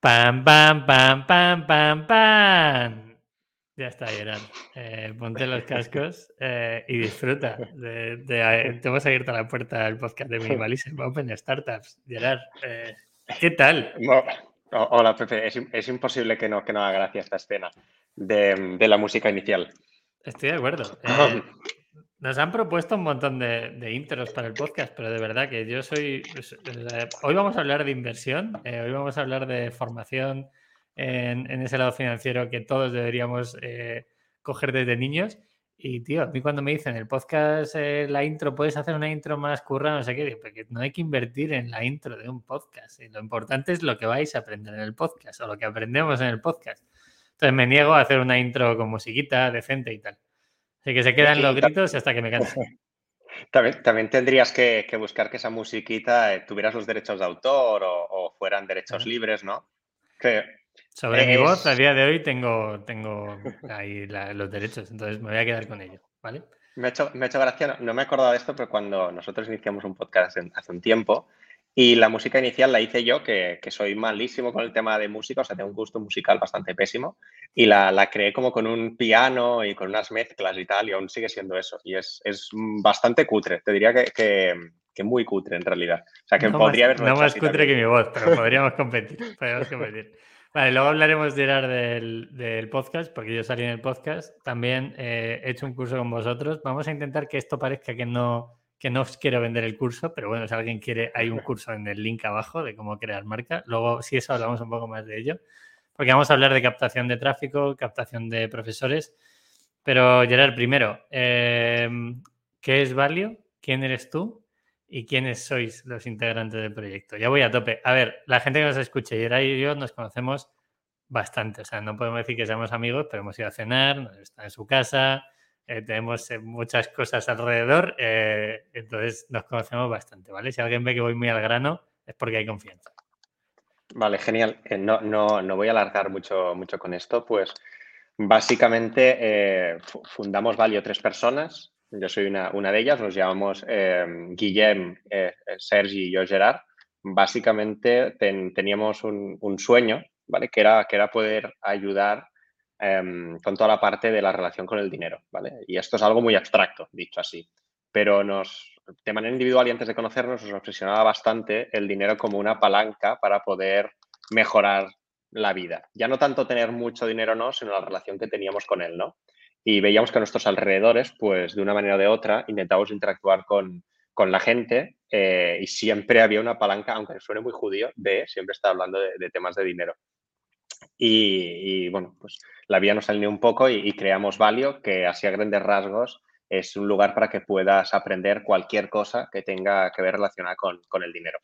Pam, pam, pam, pam, pam, pam. Ya está, Gerard. Eh, ponte los cascos eh, y disfruta. De, de, te hemos abierto la puerta al podcast de Minimalism Open Startups. Gerard, eh, ¿qué tal? hola, Pepe. Es, imposible que no, que no haga gracia esta escena de, de la música inicial. Estoy de acuerdo. Eh, nos han propuesto un montón de, intros para el podcast, pero de verdad que yo soy... Pues, hoy vamos a hablar de inversión, eh, hoy vamos a hablar de formación en, ese lado financiero que todos deberíamos eh, coger desde niños. Y, tío, a mí cuando me dicen el podcast, la intro, puedes hacer una intro más curra, no sé qué, porque no hay que invertir en la intro de un podcast. lo importante es lo que vais a aprender en el podcast o lo que aprendemos en el podcast. Entonces me niego a hacer una intro con musiquita decente y tal. Así que se quedan los gritos hasta que me canse. También, también tendrías que, buscar que esa musiquita eh, tuvieras los derechos de autor o, fueran derechos libres, ¿no? Sobre mi voz, a día de hoy tengo, tengo ahí los derechos, entonces me voy a quedar con ello, ¿vale? Me ha hecho, me hecho gracia, no, me he acordado de esto, pero cuando nosotros iniciamos un podcast hace un tiempo, y la música inicial la hice yo, que, soy malísimo con el tema de música, o sea, tengo un gusto musical bastante pésimo. Y la, la, creé como con un piano y con unas mezclas y tal, y aún sigue siendo eso. Y es, es bastante cutre, te diría que, que, muy cutre en realidad. O sea, que podría haber... No más cutre que mi voz, pero podríamos competir. podríamos competir. Vale, luego hablaremos de del, del, podcast, porque yo salí en el podcast. También eh, he hecho un curso con vosotros. Vamos a intentar que esto parezca que no que no os quiero vender el curso, pero bueno, si alguien quiere, hay un curso en el link abajo de cómo crear marca. Luego, si eso, hablamos un poco más de ello, porque vamos a hablar de captación de tráfico, captación de profesores. Pero, Gerard, primero, em, ¿qué es Valio? ¿Quién eres tú? ¿Y quiénes sois los integrantes del proyecto? Ya voy a tope. A ver, la gente que nos escuche, Gerard y yo nos conocemos bastante. O sea, no podemos decir que seamos amigos, pero hemos ido a cenar, está en su casa, eh, tenemos eh, muchas cosas alrededor, eh, entonces nos conocemos bastante, ¿vale? Si alguien ve que voy muy al grano, es porque hay confianza. Vale, genial. No, no, no voy a alargar mucho, mucho con esto, pues básicamente fundamos Valio tres personas, yo soy una, una de ellas, nos llamamos Guillem, Sergi y yo Gerard. Básicamente teníamos un, un, sueño, ¿vale? Que era, que era poder ayudar Em, con toda la parte de la relación con el dinero, ¿vale? Y esto es algo muy abstracto, dicho así, pero nos, de manera individual y antes de conocernos, nos obsesionaba bastante el dinero como una palanca para poder mejorar la vida. Ya no tanto tener mucho dinero, no, sino la relación que teníamos con él, ¿no? Y veíamos que a nuestros alrededores, pues de una manera o de otra, intentábamos interactuar con, con la gente eh, y siempre había una palanca, aunque suene muy judío, de siempre estar hablando de temas de dinero. Y, bueno, pues la vía nos alineó un poco y, creamos Valio, que así a grandes rasgos es un lugar para que puedas aprender cualquier cosa que tenga que ver relacionada con, el dinero.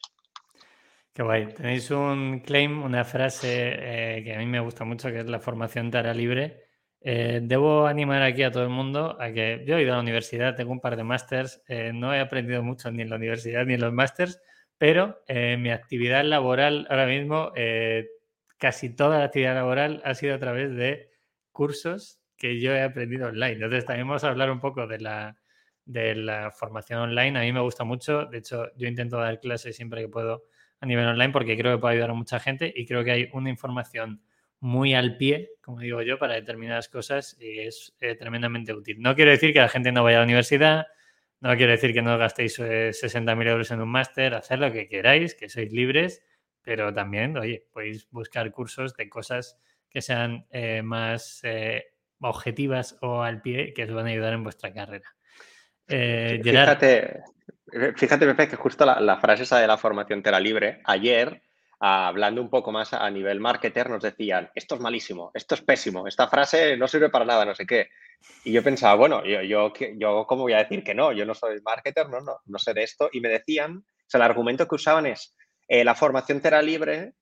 Qué guay. Tenéis un claim, una frase eh, que a mí me gusta mucho, que es la formación te hará libre. Eh, debo animar aquí a todo el mundo a que yo he ido a la universidad, tengo un par de másters, eh, no he aprendido mucho ni en la universidad ni en los másters, pero mi actividad laboral ahora mismo casi toda la actividad laboral ha sido a través de cursos que yo he aprendido online. Entonces, también vamos a hablar un poco de la, de la formación online. A mí me gusta mucho. De hecho, yo intento dar clases siempre que puedo a nivel online porque creo que puede ayudar a mucha gente y creo que hay una información muy al pie, como digo yo, para determinadas cosas y es eh, tremendamente útil. No quiero decir que la gente no vaya a la universidad, no quiero decir que no gastéis 60.000 eh, euros en un máster, hacer lo que queráis, que sois libres pero también, oye, podéis buscar cursos de cosas que sean eh, más eh, objetivas o al pie que os van a ayudar en vuestra carrera. Eh, fíjate, fíjate, Pepe, que justo la, frase esa de la formación tera libre, ayer, hablando un poco más a nivel marketer, nos decían, esto es malísimo, esto es pésimo, esta frase no sirve para nada, no sé qué. Y yo pensaba, bueno, yo, yo, yo ¿cómo voy a decir que no? Yo no soy marketer, no, no, no sé de esto. Y me decían, o sea, el argumento que usaban es, eh, la formación Tera Libre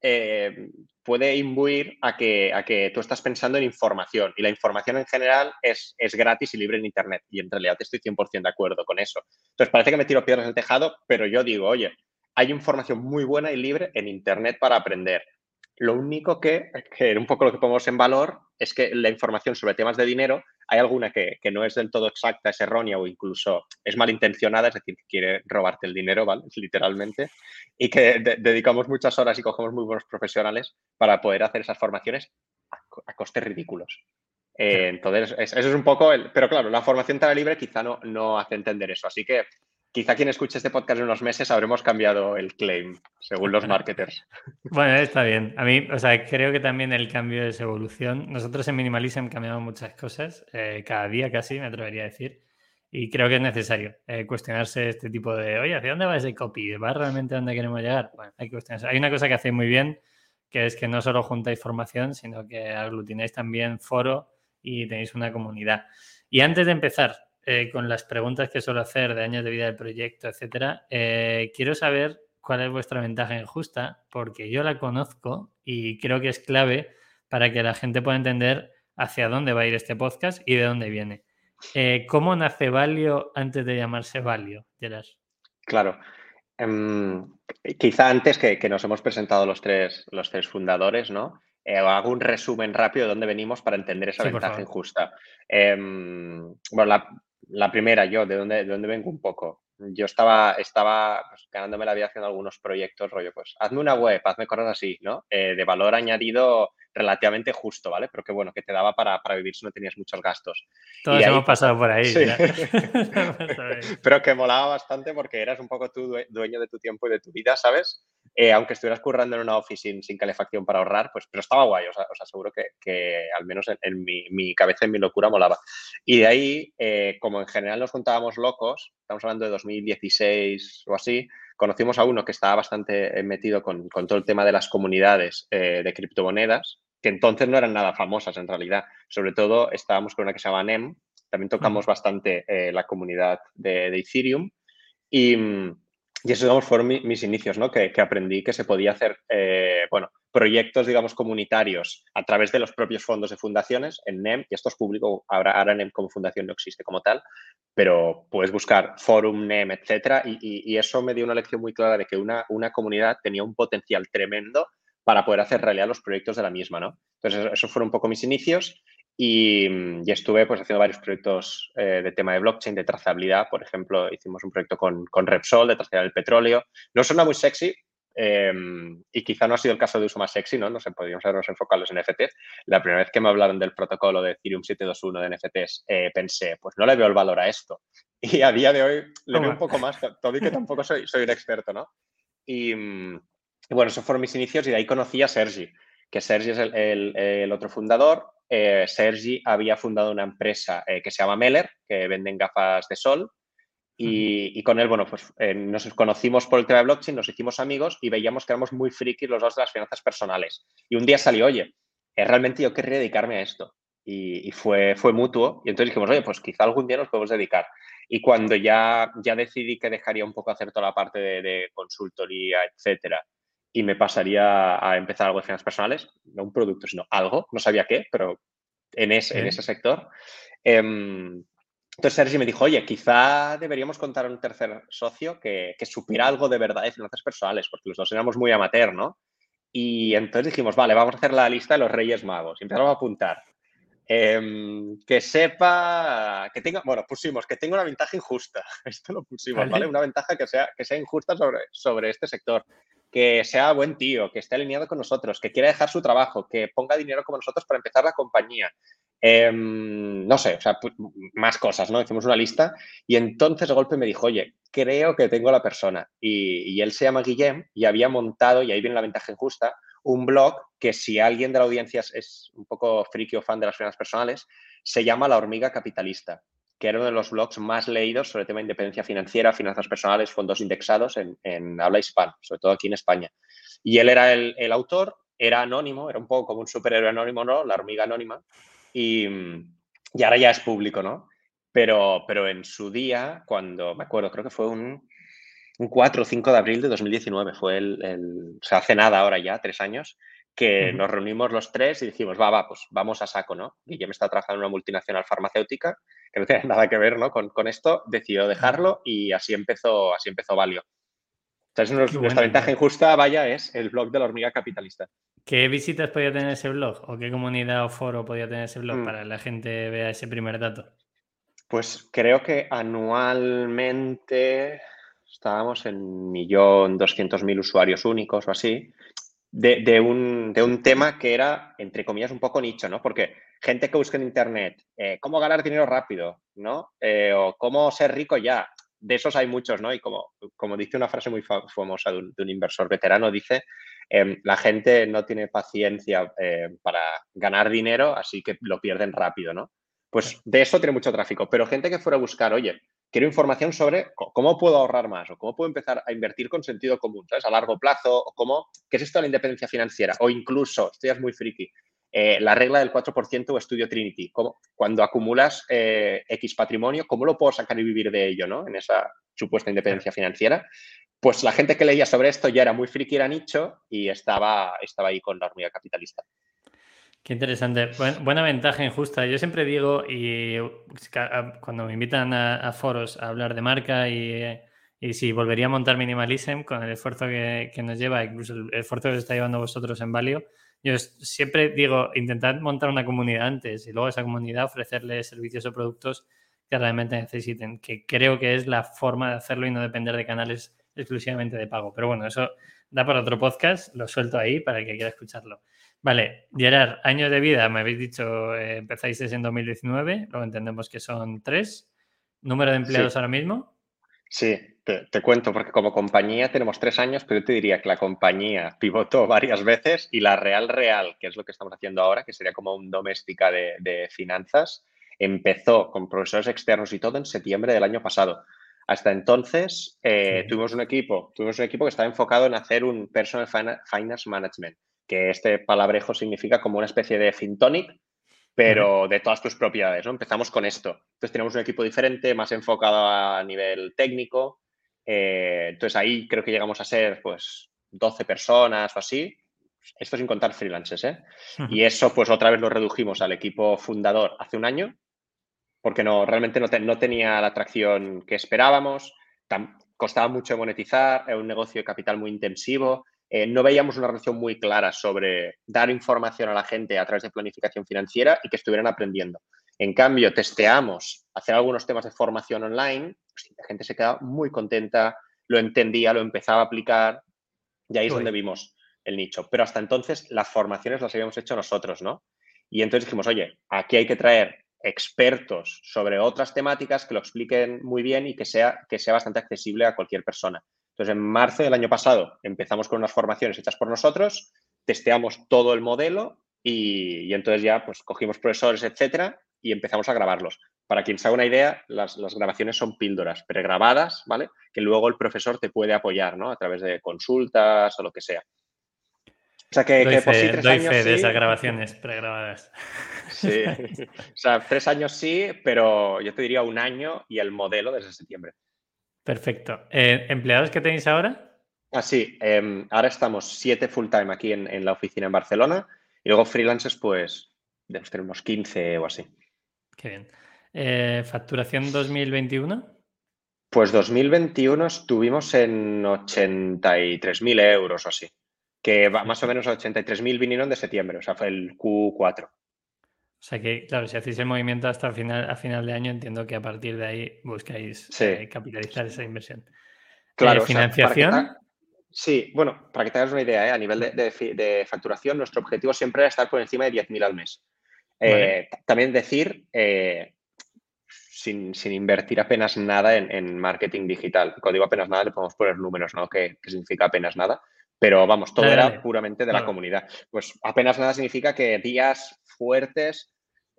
eh, puede imbuir a que, a que tú estás pensando en información y la información en general es, es gratis y libre en Internet y en realidad estoy 100% de acuerdo con eso. Entonces parece que me tiro piedras el tejado, pero yo digo, oye, hay información muy buena y libre en Internet para aprender. Lo único que, que un poco lo que ponemos en valor es que la información sobre temas de dinero, hay alguna que, que, no es del todo exacta, es errónea o incluso es malintencionada, es decir, que quiere robarte el dinero, ¿vale? Literalmente, y que de, dedicamos muchas horas y cogemos muy buenos profesionales para poder hacer esas formaciones a, a costes ridículos. Eh, entonces, eso es un poco el... Pero claro, la formación tan libre quizá no, no hace entender eso. Así que quizá quien escuche este podcast en unos meses habremos cambiado el claim, según los marketers. Bueno, está bien. A mí, o sea, creo que también el cambio es evolución. Nosotros en Minimalism cambiamos muchas cosas, eh, cada día casi, me atrevería a decir. Y creo que es necesario eh, cuestionarse este tipo de, oye, ¿hacia dónde va ese copy? ¿Va realmente a dónde queremos llegar? Bueno, hay que cuestionarse. Hay una cosa que hacéis muy bien, que es que no solo juntáis formación, sino que aglutináis también foro y tenéis una comunidad. Y antes de empezar, eh, con las preguntas que suelo hacer de años de vida del proyecto, etcétera, eh, quiero saber cuál es vuestra ventaja injusta, porque yo la conozco y creo que es clave para que la gente pueda entender hacia dónde va a ir este podcast y de dónde viene. Eh, ¿Cómo nace Valio antes de llamarse Valio, Gerard? Claro. Um, quizá antes que, que, nos hemos presentado los tres, los tres fundadores, ¿no? Eh, hago un resumen rápido de dónde venimos para entender esa sí, ventaja injusta. Eh, bueno, la, la, primera, yo, de dónde, de dónde vengo un poco. Yo estaba, estaba pues, ganándome la vida haciendo algunos proyectos, rollo, pues hazme una web, hazme cosas así, ¿no? Eh, de valor añadido relativamente justo, ¿vale? Pero que bueno, que te daba para, para vivir si no tenías muchos gastos. Todos y hemos ahí, pasado por ahí. Sí. Pero que molaba bastante porque eras un poco tú dueño de tu tiempo y de tu vida, ¿sabes? Eh, aunque estuvieras currando en una oficina sin, sin, calefacción para ahorrar, pues, pero estaba guay, os, os aseguro que, que, al menos en, en mi, mi, cabeza, en mi locura, molaba. Y de ahí, eh, como en general nos juntábamos locos, estamos hablando de 2016 o así, conocimos a uno que estaba bastante eh, metido con, con todo el tema de las comunidades eh, de criptomonedas, que entonces no eran nada famosas en realidad. Sobre todo estábamos con una que se llama NEM, también tocamos bastante la comunidad de, de Ethereum y, y eso, digamos, fueron mi, mis inicios, ¿no? Que, que, aprendí que se podía hacer, eh, bueno, proyectos, digamos, comunitarios a través de los propios fondos de fundaciones en NEM, y esto es público, ahora, ahora NEM como fundación no existe como tal, pero puedes buscar forum, NEM, etcétera, y, y, y eso me dio una lección muy clara de que una, una comunidad tenía un potencial tremendo para poder hacer realidad los proyectos de la misma, ¿no? Entonces, esos fueron un poco mis inicios y, y, estuve pues haciendo varios proyectos eh, de tema de blockchain, de trazabilidad. Por ejemplo, hicimos un proyecto con, con Repsol de trazabilidad del petróleo. No suena muy sexy eh, y quizá no ha sido el caso de uso más sexy, ¿no? No sé, podríamos habernos enfocado en NFTs. La primera vez que me hablaron del protocolo de Ethereum 721 de NFTs, eh, pensé, pues no le veo el valor a esto. Y a día de hoy le veo un poco más, todo y que tampoco soy, soy un experto, ¿no? Y, y, bueno, esos fueron mis inicios y de ahí conocí a Sergi, que Sergi es el, el, el otro fundador eh, Sergi había fundado una empresa eh, que se llama Meller, que venden gafas de sol. Y, y con él, bueno, pues eh, nos conocimos por el tema de blockchain, nos hicimos amigos y veíamos que éramos muy frikis los dos de las finanzas personales. Y un día salió, oye, realmente yo querría dedicarme a esto. Y, y, fue, fue mutuo. Y entonces dijimos, oye, pues quizá algún día nos podemos dedicar. Y cuando ya, ya decidí que dejaría un poco hacer toda la parte de, de consultoría, etcétera, y me pasaría a empezar algo de finanzas personales, no un producto, sino algo, no sabía qué, pero en ese, en ese sector. Eh, entonces Sergi me dijo, oye, quizá deberíamos contar a un tercer socio que, que, supiera algo de verdad de finanzas personales, porque los dos éramos muy amateur, ¿no? Y entonces dijimos, vale, vamos a hacer la lista de los Reyes Magos. Y empezamos a apuntar. Eh, que sepa, que tenga, bueno, pusimos que tenga una ventaja injusta. Esto lo pusimos, ¿vale? Una ventaja que sea, que sea injusta sobre, sobre este sector que sea buen tío, que esté alineado con nosotros, que quiera dejar su trabajo, que ponga dinero como nosotros para empezar la compañía. Eh, no sé, o sea, más cosas, ¿no? Hicimos una lista y entonces de golpe me dijo, oye, creo que tengo la persona. Y, y, él se llama Guillem y había montado, y ahí viene la ventaja injusta, un blog que si alguien de la audiencia es un poco friki o fan de las finanzas personales, se llama La Hormiga Capitalista que era uno de los blogs más leídos sobre el tema de independencia financiera, finanzas personales, fondos indexados en, en habla hispana, sobre todo aquí en España. Y él era el, el, autor, era anónimo, era un poco como un superhéroe anónimo, ¿no? La hormiga anónima. Y, y ahora ya es público, ¿no? Pero, pero en su día, cuando me acuerdo, creo que fue un, un 4 o 5 de abril de 2019, fue el, el, o sea, hace nada ahora ya, tres años, que nos reunimos los tres y dijimos, va, va, pues vamos a saco, ¿no? Guillem está trabajando en una multinacional farmacéutica que no tiene nada que ver ¿no? con, con esto, decidió dejarlo y así empezó, así empezó Valio. nuestra ventaja injusta, vaya, es el blog de la hormiga capitalista. ¿Qué visitas podía tener ese blog? ¿O qué comunidad o foro podía tener ese blog mm. para que la gente vea ese primer dato? Pues creo que anualmente estábamos en millón doscientos mil usuarios únicos o así, de, un, tema que era, entre comillas, un poco nicho, ¿no? Porque gente que busca en Internet, eh, cómo ganar dinero rápido, ¿no? Eh, o cómo ser rico ya. De esos hay muchos, ¿no? Y como, como dice una frase muy famosa de un, inversor veterano, dice, em, la gente no tiene paciencia eh, para ganar dinero, así que lo pierden rápido, ¿no? Pues de eso tiene mucho tráfico. Pero gente que fuera a buscar, oye, quiero información sobre cómo puedo ahorrar más o cómo puedo empezar a invertir con sentido común, ¿sabes? A largo plazo, o cómo, ¿qué es esto de la independencia financiera? O incluso, esto ya es muy friki, eh, la regla del 4% o estudio Trinity. cuando acumulas eh, X patrimonio, ¿cómo lo puedo sacar y vivir de ello, ¿no? En esa supuesta independencia financiera. Pues la gente que leía sobre esto ya era muy friki, era nicho y estaba, estaba ahí con la hormiga capitalista. Qué interesante. buena ventaja injusta. Yo siempre digo, y cuando me invitan a, foros a hablar de marca y, si volvería a montar Minimalism con el esfuerzo que, nos lleva, incluso el esfuerzo que está llevando vosotros en Valio, yo siempre digo, intentad montar una comunidad antes y luego esa comunidad ofrecerle servicios o productos que realmente necesiten, que creo que es la forma de hacerlo y no depender de canales exclusivamente de pago. Pero bueno, eso da para otro podcast, lo suelto ahí para el que quiera escucharlo. Vale, Gerard, años de vida, me habéis dicho, eh, empezáis en 2019, luego entendemos que son tres. ¿Número de empleados ahora mismo? Sí, te, cuento, porque como compañía tenemos tres años, pero yo te diría que la compañía pivotó varias veces y la Real Real, que es lo que estamos haciendo ahora, que sería como un doméstica de, finanzas, empezó con profesores externos y todo en septiembre del año pasado. Hasta entonces eh, tuvimos un equipo, tuvimos un equipo que estaba enfocado en hacer un personal finance management que este palabrejo significa como una especie de fintonic, pero de todas tus propiedades, ¿no? Empezamos con esto. Entonces tenemos un equipo diferente, más enfocado a nivel técnico. Eh, entonces ahí creo que llegamos a ser pues 12 personas o así. Esto sin contar freelancers, ¿eh? Y eso pues otra vez lo redujimos al equipo fundador hace un año, porque no, realmente no, no tenía la atracción que esperábamos, costaba mucho monetizar, era un negocio de capital muy intensivo, eh, no veíamos una relación muy clara sobre dar información a la gente a través de planificación financiera y que estuvieran aprendiendo. En cambio, testeamos hacer algunos temas de formación online, pues, la gente se quedaba muy contenta, lo entendía, lo empezaba a aplicar y ahí es donde vimos el nicho. Pero hasta entonces las formaciones las habíamos hecho nosotros, ¿no? Y entonces dijimos, oye, aquí hay que traer expertos sobre otras temáticas que lo expliquen muy bien y que sea, que sea bastante accesible a cualquier persona. Entonces, en marzo del año pasado empezamos con unas formaciones hechas por nosotros, testeamos todo el modelo y, entonces ya pues cogimos profesores, etcétera, y empezamos a grabarlos. Para quien se haga una idea, las, grabaciones son píldoras pregrabadas, ¿vale? Que luego el profesor te puede apoyar, ¿no? A través de consultas o lo que sea. O sea, que, por sí, tres años. Fe de esas grabaciones pregrabadas. Sí. o sea, tres años sí, pero yo te diría un año y el modelo desde septiembre. Perfecto. Eh, ¿Empleados que tenéis ahora? Ah, sí. Em, ahora estamos siete full time aquí en, la oficina en Barcelona y luego freelancers, pues, debemos tener unos 15 o así. Qué bien. Eh, ¿Facturación 2021? Pues 2021 estuvimos en 83.000 euros o así. Que más o menos 83.000 vinieron de septiembre, o sea, fue el Q4. O sea que, claro, si hacéis el movimiento hasta el final, a final de año, entiendo que a partir de ahí buscáis eh, capitalizar esa inversión. Claro. ¿Financiación? sí, bueno, para que te hagas una idea, ¿eh? a nivel de, facturación, nuestro objetivo siempre era estar por encima de 10.000 al mes. Eh, también decir, sin, invertir apenas nada en, marketing digital. Cuando digo apenas nada, le podemos poner números, ¿no? Que, significa apenas nada. Pero vamos, todo era puramente de la comunidad. Pues apenas nada significa que días fuertes,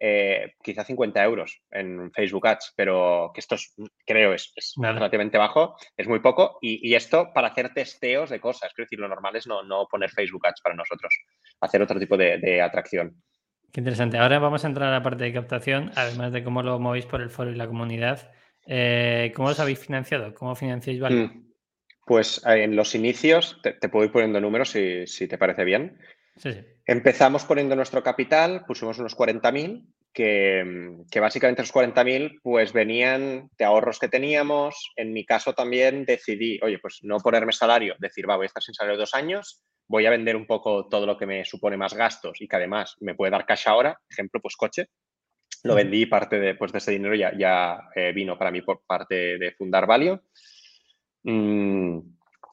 eh, quizá 50 euros en Facebook Ads, pero que esto es, creo es, relativamente bajo, es muy poco. Y, esto para hacer testeos de cosas. Quiero decir, lo normal es no, poner Facebook Ads para nosotros, hacer otro tipo de, atracción. Qué interesante. Ahora vamos a entrar a la parte de captación, además de cómo lo movéis por el foro y la comunidad. Eh, ¿Cómo os habéis financiado? ¿Cómo financiáis Value? Mm. Pues eh, en los inicios, te, puedo ir poniendo números si, si te parece bien. Empezamos poniendo nuestro capital, pusimos unos 40.000 que, que básicamente los 40.000 pues venían de ahorros que teníamos. En mi caso también decidí, oye, pues no ponerme salario, decir, va, voy a estar sin salario dos años, voy a vender un poco todo lo que me supone más gastos y que además me puede dar cash ahora, ejemplo, pues coche. Lo vendí parte de, pues de ese dinero ya, ya eh, vino para mí por parte de fundar Valio. Mm,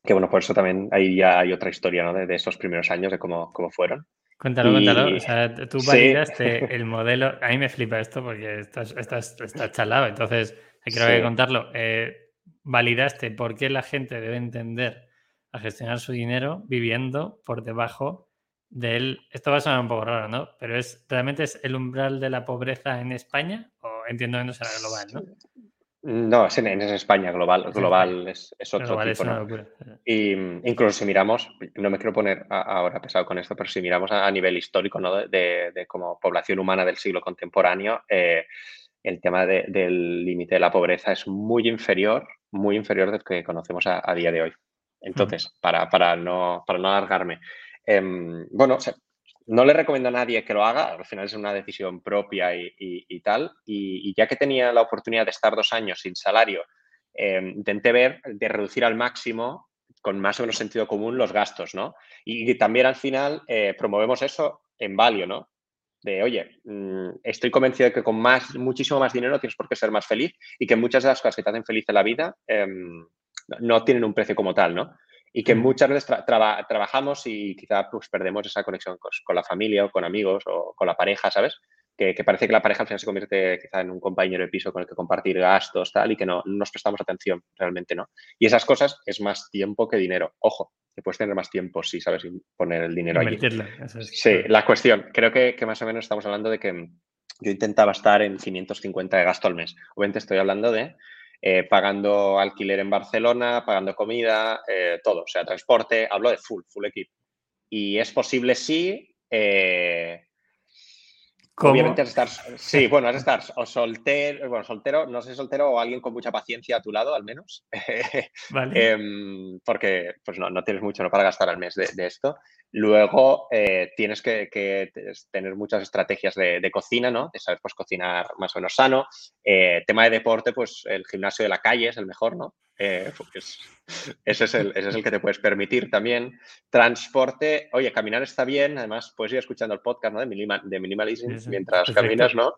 que bueno, por eso también ahí ya hay otra historia ¿no? de, de, esos primeros años, de cómo, cómo fueron. Cuéntalo, y... cuéntalo. O sea, tú validaste sí. el modelo. A mí me flipa esto porque estás, estás, estás chalado. Entonces, creo sí. que contarlo. Eh, validaste por qué la gente debe entender a gestionar su dinero viviendo por debajo del. Esto va a sonar un poco raro, ¿no? Pero es realmente es el umbral de la pobreza en España, o entiendo que no será global, ¿no? No, es en, es España, global, global es, es otro global tipo, es ¿no? Y incluso si miramos, no me quiero poner ahora pesado con esto, pero si miramos a, a nivel histórico, ¿no? De, de, como población humana del siglo contemporáneo, eh, el tema de, del límite de la pobreza es muy inferior, muy inferior del que conocemos a, a día de hoy. Entonces, para, para, no, para no alargarme, eh, bueno, o sea, no le recomiendo a nadie que lo haga, al final es una decisión propia y, tal. Y, ya que tenía la oportunidad de estar dos años sin salario, eh, intenté ver de reducir al máximo, con más o menos sentido común, los gastos, ¿no? Y, también al final eh, promovemos eso en Valio, ¿no? De, oye, mmm, estoy convencido de que con más, muchísimo más dinero tienes por qué ser más feliz y que muchas de las cosas que te hacen feliz en la vida eh, no tienen un precio como tal, ¿no? Y que muchas veces tra traba trabajamos y quizá pues, perdemos esa conexión con, con, la familia o con amigos o con la pareja, ¿sabes? Que, que, parece que la pareja al final se convierte quizá en un compañero de piso con el que compartir gastos, tal, y que no, no nos prestamos atención, realmente no. Y esas cosas es más tiempo que dinero. Ojo, que puedes tener más tiempo si sabes poner el dinero allí. Es... Sí, la cuestión, creo que, que más o menos estamos hablando de que yo intentaba estar en 550 de gasto al mes. Obviamente estoy hablando de eh, pagando alquiler en Barcelona, pagando comida, eh, todo, o sea, transporte, hablo de full, full equipo. Y es posible sí. Eh, ¿Cómo? Obviamente has estar, sí, bueno, has de estar o soltero, bueno, soltero, no sé soltero o alguien con mucha paciencia a tu lado, al menos. Vale. eh, porque pues no, no, tienes mucho ¿no? para gastar al mes de, de esto. Luego eh, tienes que, que, tener muchas estrategias de, de, cocina, ¿no? De saber pues cocinar más o menos sano. Eh, tema de deporte, pues el gimnasio de la calle es el mejor, ¿no? Eh, pues, ese, es el, ese es el que te puedes permitir también. Transporte, oye, caminar está bien, además puedes ir escuchando el podcast ¿no? de, minima, de minimalism sí, sí. mientras Perfecto. caminas, ¿no?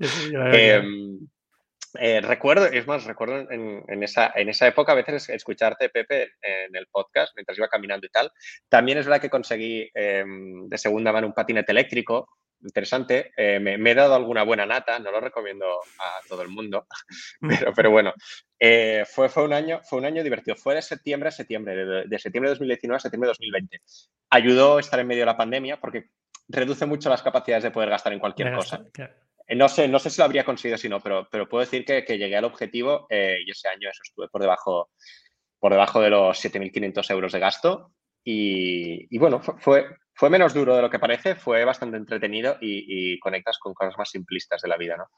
Sí, eh, recuerdo, es más, recuerdo en, en, esa, en esa época a veces escucharte, Pepe, en el podcast mientras iba caminando y tal. También es verdad que conseguí eh, de segunda mano un patinete eléctrico, interesante. Eh, me, me, he dado alguna buena nata, no lo recomiendo a todo el mundo, pero, pero bueno, eh, fue, fue, un año, fue un año divertido. Fue de septiembre a septiembre, de, de septiembre de 2019 a septiembre de 2020. Ayudó estar en medio de la pandemia porque reduce mucho las capacidades de poder gastar en cualquier cosa. Eh, no sé, no sé si lo habría conseguido si no, pero, pero puedo decir que, que llegué al objetivo y ese año eso estuve por debajo, por debajo de los 7.500 euros de gasto. Y, y bueno, fue, fue menos duro de lo que parece, fue bastante entretenido y, y, conectas con cosas más simplistas de la vida, ¿no?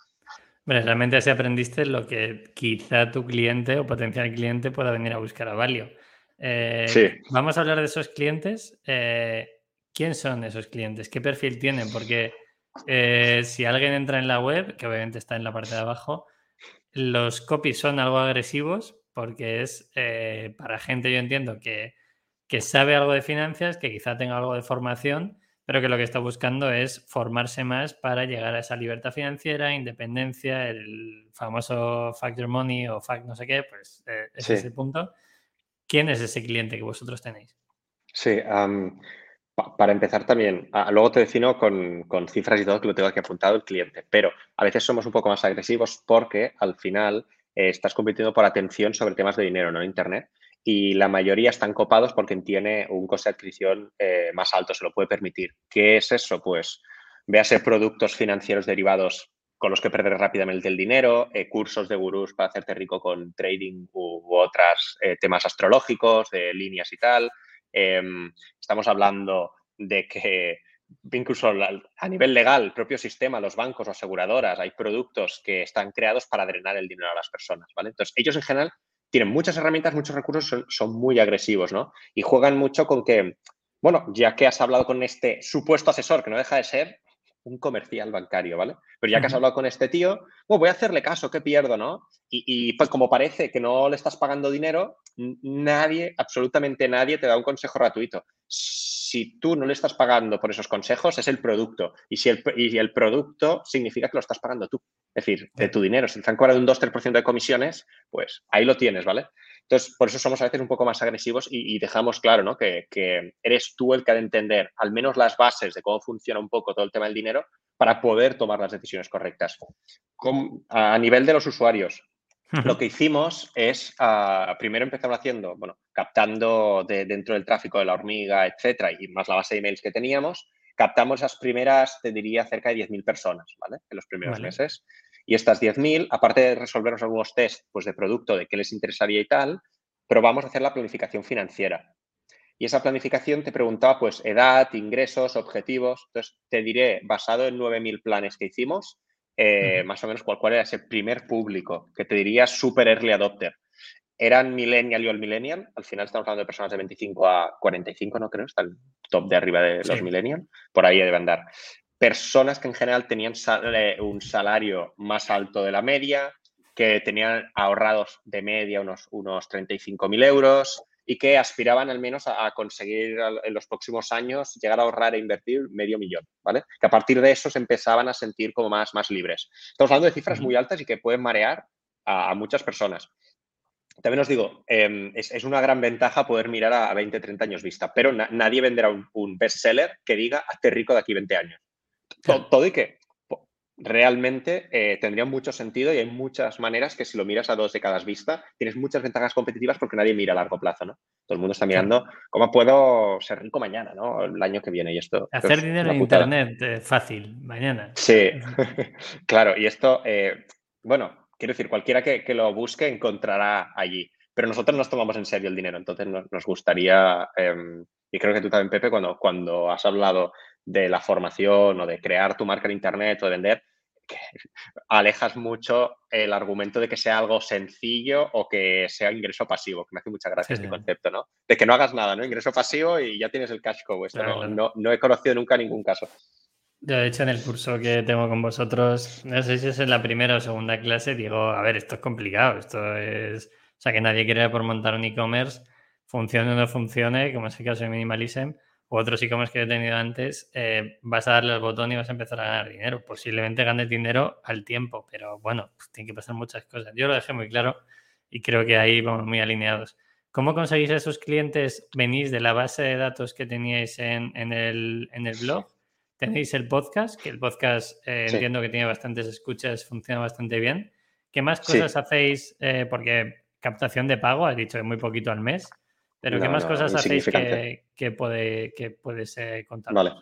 Bueno, realmente así aprendiste lo que quizá tu cliente o potencial cliente pueda venir a buscar a Valio. Eh, sí. Vamos a hablar de esos clientes. Eh, ¿Quién son esos clientes? ¿Qué perfil tienen? Porque eh, si alguien entra en la web, que obviamente está en la parte de abajo, los copies son algo agresivos porque es eh, para gente, yo entiendo, que, que, sabe algo de finanzas, que quizá tenga algo de formación, pero que lo que está buscando es formarse más para llegar a esa libertad financiera, independencia, el famoso factor money o fact no sé qué, pues eh, ese sí. es el punto. ¿Quién es ese cliente que vosotros tenéis? Sí, um, para empezar también, luego te defino con, con, cifras y todo que lo tengo aquí apuntado el cliente, pero a veces somos un poco más agresivos porque al final eh, estás compitiendo por atención sobre temas de dinero, ¿no? Internet. Y la mayoría están copados porque tiene un coste de adquisición eh, más alto, se lo puede permitir. ¿Qué es eso? Pues véase productos financieros derivados con los que perder rápidamente el dinero, eh, cursos de gurús para hacerte rico con trading u, u otros eh, temas astrológicos, de líneas y tal, eh, estamos hablando de que incluso a nivel legal, el propio sistema, los bancos o aseguradoras, hay productos que están creados para drenar el dinero a las personas, ¿vale? Entonces, ellos en general tienen muchas herramientas, muchos recursos, son, son muy agresivos, ¿no? Y juegan mucho con que, bueno, ya que has hablado con este supuesto asesor, que no deja de ser, un comercial bancario, ¿vale? Pero ya que has hablado con este tío, oh, voy a hacerle caso, ¿qué pierdo, no? Y, pues como parece que no le estás pagando dinero, nadie, absolutamente nadie te da un consejo gratuito. Si tú no le estás pagando por esos consejos, es el producto. Y si el, y el producto significa que lo estás pagando tú. Es decir, de tu dinero. Si te han cobrado un 2-3% de comisiones, pues ahí lo tienes, ¿vale? Entonces, por eso somos a veces un poco más agresivos y, dejamos claro ¿no? que, eres tú el que ha de entender al menos las bases de cómo funciona un poco todo el tema del dinero para poder tomar las decisiones correctas. a nivel de los usuarios, lo que hicimos es, ah, primero empezamos haciendo, bueno, captando de, dentro del tráfico de la hormiga, etcétera, y más la base de emails que teníamos, captamos esas primeras, te diría, cerca de 10.000 personas, ¿vale? En los primeros meses. Y estas 10.000, aparte de resolvernos algunos test pues, de producto, de qué les interesaría y tal, probamos a hacer la planificación financiera. Y esa planificación te preguntaba, pues, edad, ingresos, objetivos. Entonces, te diré, basado en 9.000 planes que hicimos, eh, más o menos cuál, era ese primer público, que te diría super early adopter. Eran millennial y all millennial. Al final estamos hablando de personas de 25 a 45, no creo, está el top de arriba de los millennial. Por ahí debe andar personas que en general tenían un salario más alto de la media, que tenían ahorrados de media unos, unos 35.000 euros y que aspiraban al menos a, conseguir en los próximos años llegar a ahorrar e invertir medio millón, ¿vale? Que a partir de eso se empezaban a sentir como más, más libres. Estamos hablando de cifras muy altas y que pueden marear a, muchas personas. También os digo, em, es, una gran ventaja poder mirar a, 20, 30 años vista, pero nadie venderá un, un bestseller que diga hazte rico de aquí 20 años. Todo, y que realmente eh, tendría mucho sentido y hay muchas maneras que si lo miras a dos décadas vista, tienes muchas ventajas competitivas porque nadie mira a largo plazo, ¿no? Todo el mundo está mirando cómo puedo ser rico mañana, ¿no? El año que viene y esto. Hacer dinero en Internet eh, fácil, mañana. Sí, claro, y esto, eh, bueno, quiero decir, cualquiera que, lo busque encontrará allí, pero nosotros nos tomamos en serio el dinero, entonces nos, gustaría, em, y creo que tú también, Pepe, cuando, cuando has hablado de la formación o de crear tu marca en Internet o de vender, alejas mucho el argumento de que sea algo sencillo o que sea ingreso pasivo, que me hace mucha gracia este concepto, ¿no? De que no hagas nada, ¿no? Ingreso pasivo y ya tienes el cash cow. no, no, he conocido nunca ningún caso. Yo, de hecho, en el curso que tengo con vosotros, no sé si es en la primera o segunda clase, digo, a ver, esto es complicado, esto es... O sea, que nadie quiere por montar un e-commerce, funcione o no funcione, como es el caso de Minimalism, u otros e-commerce que he tenido antes, eh, vas a darle al botón y vas a empezar a ganar dinero. Posiblemente ganes dinero al tiempo, pero bueno, pues tiene que pasar muchas cosas. Yo lo dejé muy claro y creo que ahí vamos muy alineados. ¿Cómo conseguís esos clientes? ¿Venís de la base de datos que teníais en, el, blog? ¿Tenéis el podcast? Que el podcast eh, entiendo que tiene bastantes escuchas, funciona bastante bien. ¿Qué más cosas hacéis? Eh, porque captación de pago, has dicho que muy poquito al mes. Pero ¿qué más cosas hacéis que, puede, que puedes contar? Vale.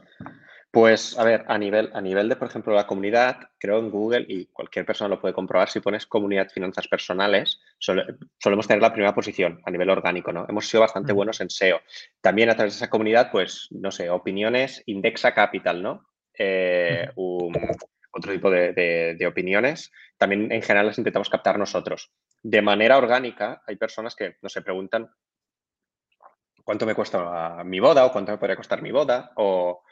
Pues a ver, a nivel, a nivel de, por ejemplo, la comunidad, creo en Google y cualquier persona lo puede comprobar, si pones comunidad finanzas personales, solemos tener la primera posición a nivel orgánico, ¿no? Hemos sido bastante buenos en SEO. También a través de esa comunidad, pues, no sé, opiniones, indexa capital, ¿no? Eh, otro tipo de, de, opiniones. También en general las intentamos captar nosotros. De manera orgánica, hay personas que nos se preguntan cuánto me cuesta mi boda o cuánto me podría costar mi boda o,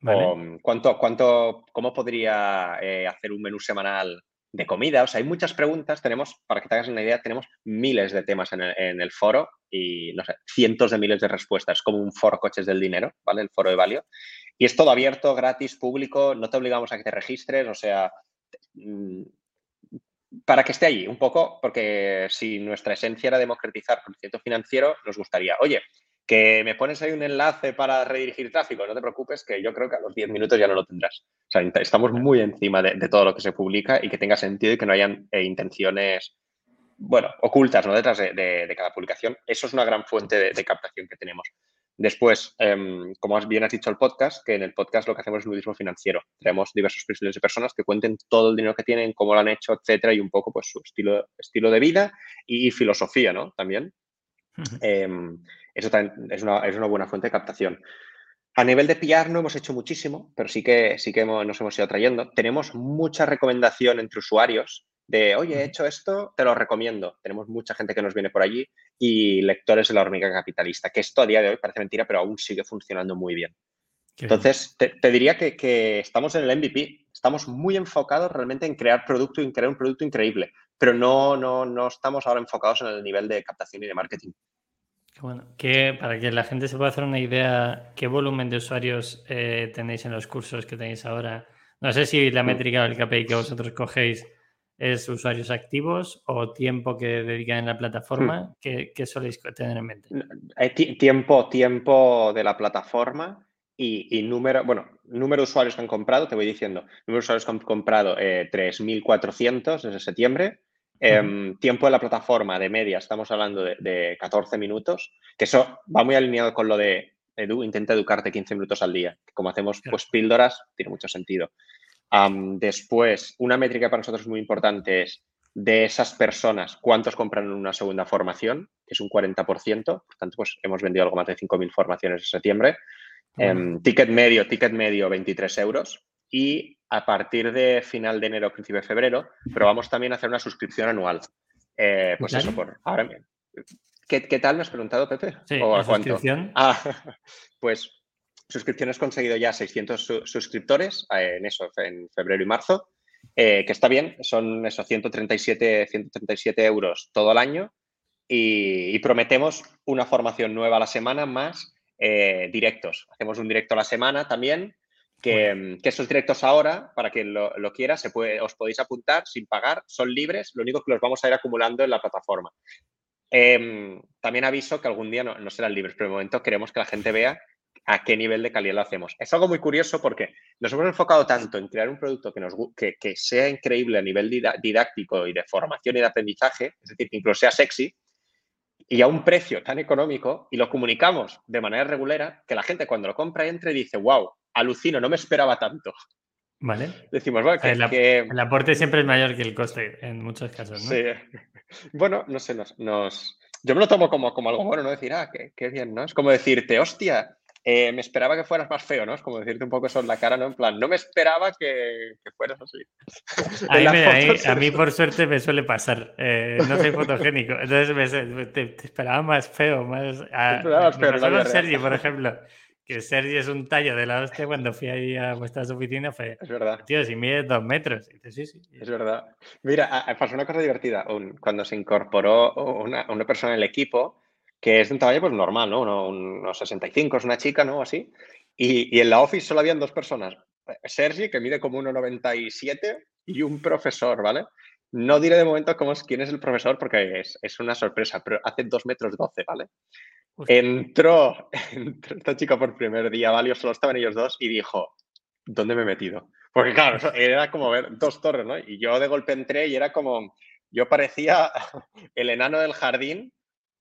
mm, cuánto, cuánto, cómo podría eh, hacer un menú semanal de comida. O sea, hay muchas preguntas. Tenemos, para que te hagas una idea, tenemos miles de temas en el, foro y, no sé, cientos de miles de respuestas, como un foro coches del dinero, ¿vale? El foro de Valio. Y es todo abierto, gratis, público, no te obligamos a que te registres, o sea, mm, para que esté allí un poco, porque si nuestra esencia era democratizar conocimiento financiero, nos gustaría, oye, que me pones ahí un enlace para redirigir tráfico, no te preocupes, que yo creo que a los 10 minutos ya no lo tendrás. O sea, estamos muy encima de, todo lo que se publica y que tenga sentido y que no hayan eh, intenciones, bueno, ocultas ¿no? detrás de, cada publicación. Eso es una gran fuente de, captación que tenemos. Después, em, como bien has dicho el podcast, que en el podcast lo que hacemos es nudismo financiero. Tenemos diversos perfiles de personas que cuenten todo el dinero que tienen, cómo lo han hecho, etcétera, y un poco pues su estilo, estilo de vida y, filosofía, ¿no? También. Eso también es una, buena fuente de captación. A nivel de PR no hemos hecho muchísimo, pero sí que, sí que nos hemos ido trayendo. Tenemos mucha recomendación entre usuarios de, oye, he hecho esto, te lo recomiendo. Tenemos mucha gente que nos viene por allí y lectores de la hormiga capitalista, que esto a día de hoy parece mentira, pero aún sigue funcionando muy bien. Entonces, te, diría que, estamos en el MVP, estamos muy enfocados realmente en crear producto y en crear un producto increíble, pero no, no, no estamos ahora enfocados en el nivel de captación y de marketing. Bueno, que para que la gente se pueda hacer una idea, ¿qué volumen de usuarios eh, tenéis en los cursos que tenéis ahora? No sé si la mm. métrica del KPI que vosotros cogéis es usuarios activos o tiempo que dedican en la plataforma. Hmm. ¿Qué, ¿Qué, soléis tener en mente? Tiempo, tiempo de la plataforma y, número, bueno, número de usuarios que han comprado, te voy diciendo, número de usuarios que han comprado 3.400 eh, desde septiembre. Em, tiempo de la plataforma de media, estamos hablando de, 14 minutos, que eso va muy alineado con lo de Edu, intenta educarte 15 minutos al día. Como hacemos pues píldoras, tiene mucho sentido. después, una métrica para nosotros muy importante es de esas personas, ¿cuántos compran una segunda formación? Que es un 40%. Por tanto, pues hemos vendido algo más de 5.000 formaciones en septiembre. Em, ticket medio, ticket medio 23 euros. Y a partir de final de enero, principio de febrero, probamos también a hacer una suscripción anual. Eh, pues eso, por ahora ¿Qué, ¿Qué, tal me has preguntado, Pepe? Sí, ¿O a suscripción? Ah, pues suscripciones conseguido ya 600 suscriptores eh, en eso, en febrero y marzo, eh, que está bien, son esos 137, 137 euros todo el año y, prometemos una formación nueva a la semana más eh, directos. Hacemos un directo a la semana también, que, esos directos ahora, para quien lo, quiera, se puede, os podéis apuntar sin pagar, son libres, lo único que los vamos a ir acumulando en la plataforma. Em, también aviso que algún día no, serán libres, pero de momento queremos que la gente vea a qué nivel de calidad lo hacemos. Es algo muy curioso porque nos hemos enfocado tanto en crear un producto que, nos, que, que sea increíble a nivel didáctico y de formación y de aprendizaje, es decir, que incluso sea sexy, y a un precio tan económico y lo comunicamos de manera regular que la gente cuando lo compra entre dice, wow, alucino, no me esperaba tanto. Vale. Decimos, bueno, que el, aporte siempre es mayor que el coste en muchos casos, ¿no? Sí. Bueno, no sé, nos, nos... yo me lo tomo como, como algo bueno, ¿no? Decir, ah, qué, qué bien, ¿no? Es como decirte, hostia, eh, me esperaba que fueras más feo, ¿no? Es como decirte un poco eso en la cara, ¿no? En plan, no me esperaba que, fueras así. A mí, por suerte, me suele pasar. Eh, no soy fotogénico. Entonces, me, te, esperaba más feo, más... A, más feo, con Sergi, por ejemplo. Que Sergi es un tallo de la hostia cuando fui ahí a vuestras oficinas. Fue, es verdad. Tío, si mide dos metros. sí, sí. Es verdad. Mira, pasó una cosa divertida. cuando se incorporó una, una persona en el equipo, que es de un tamaño pues normal, ¿no? Uno, unos 65, es una chica, ¿no? Así. Y, en la office solo habían dos personas. Sergi, que mide como 1,97 y un profesor, ¿vale? No diré de momento cómo es, quién es el profesor porque es, es una sorpresa, pero hace 2 metros 12, ¿vale? Entró, entró, esta chica por primer día, ¿vale? Solo estaban ellos dos y dijo, ¿dónde me he metido? Porque claro, era como ver dos torres, ¿no? Y yo de golpe entré y era como, yo parecía el enano del jardín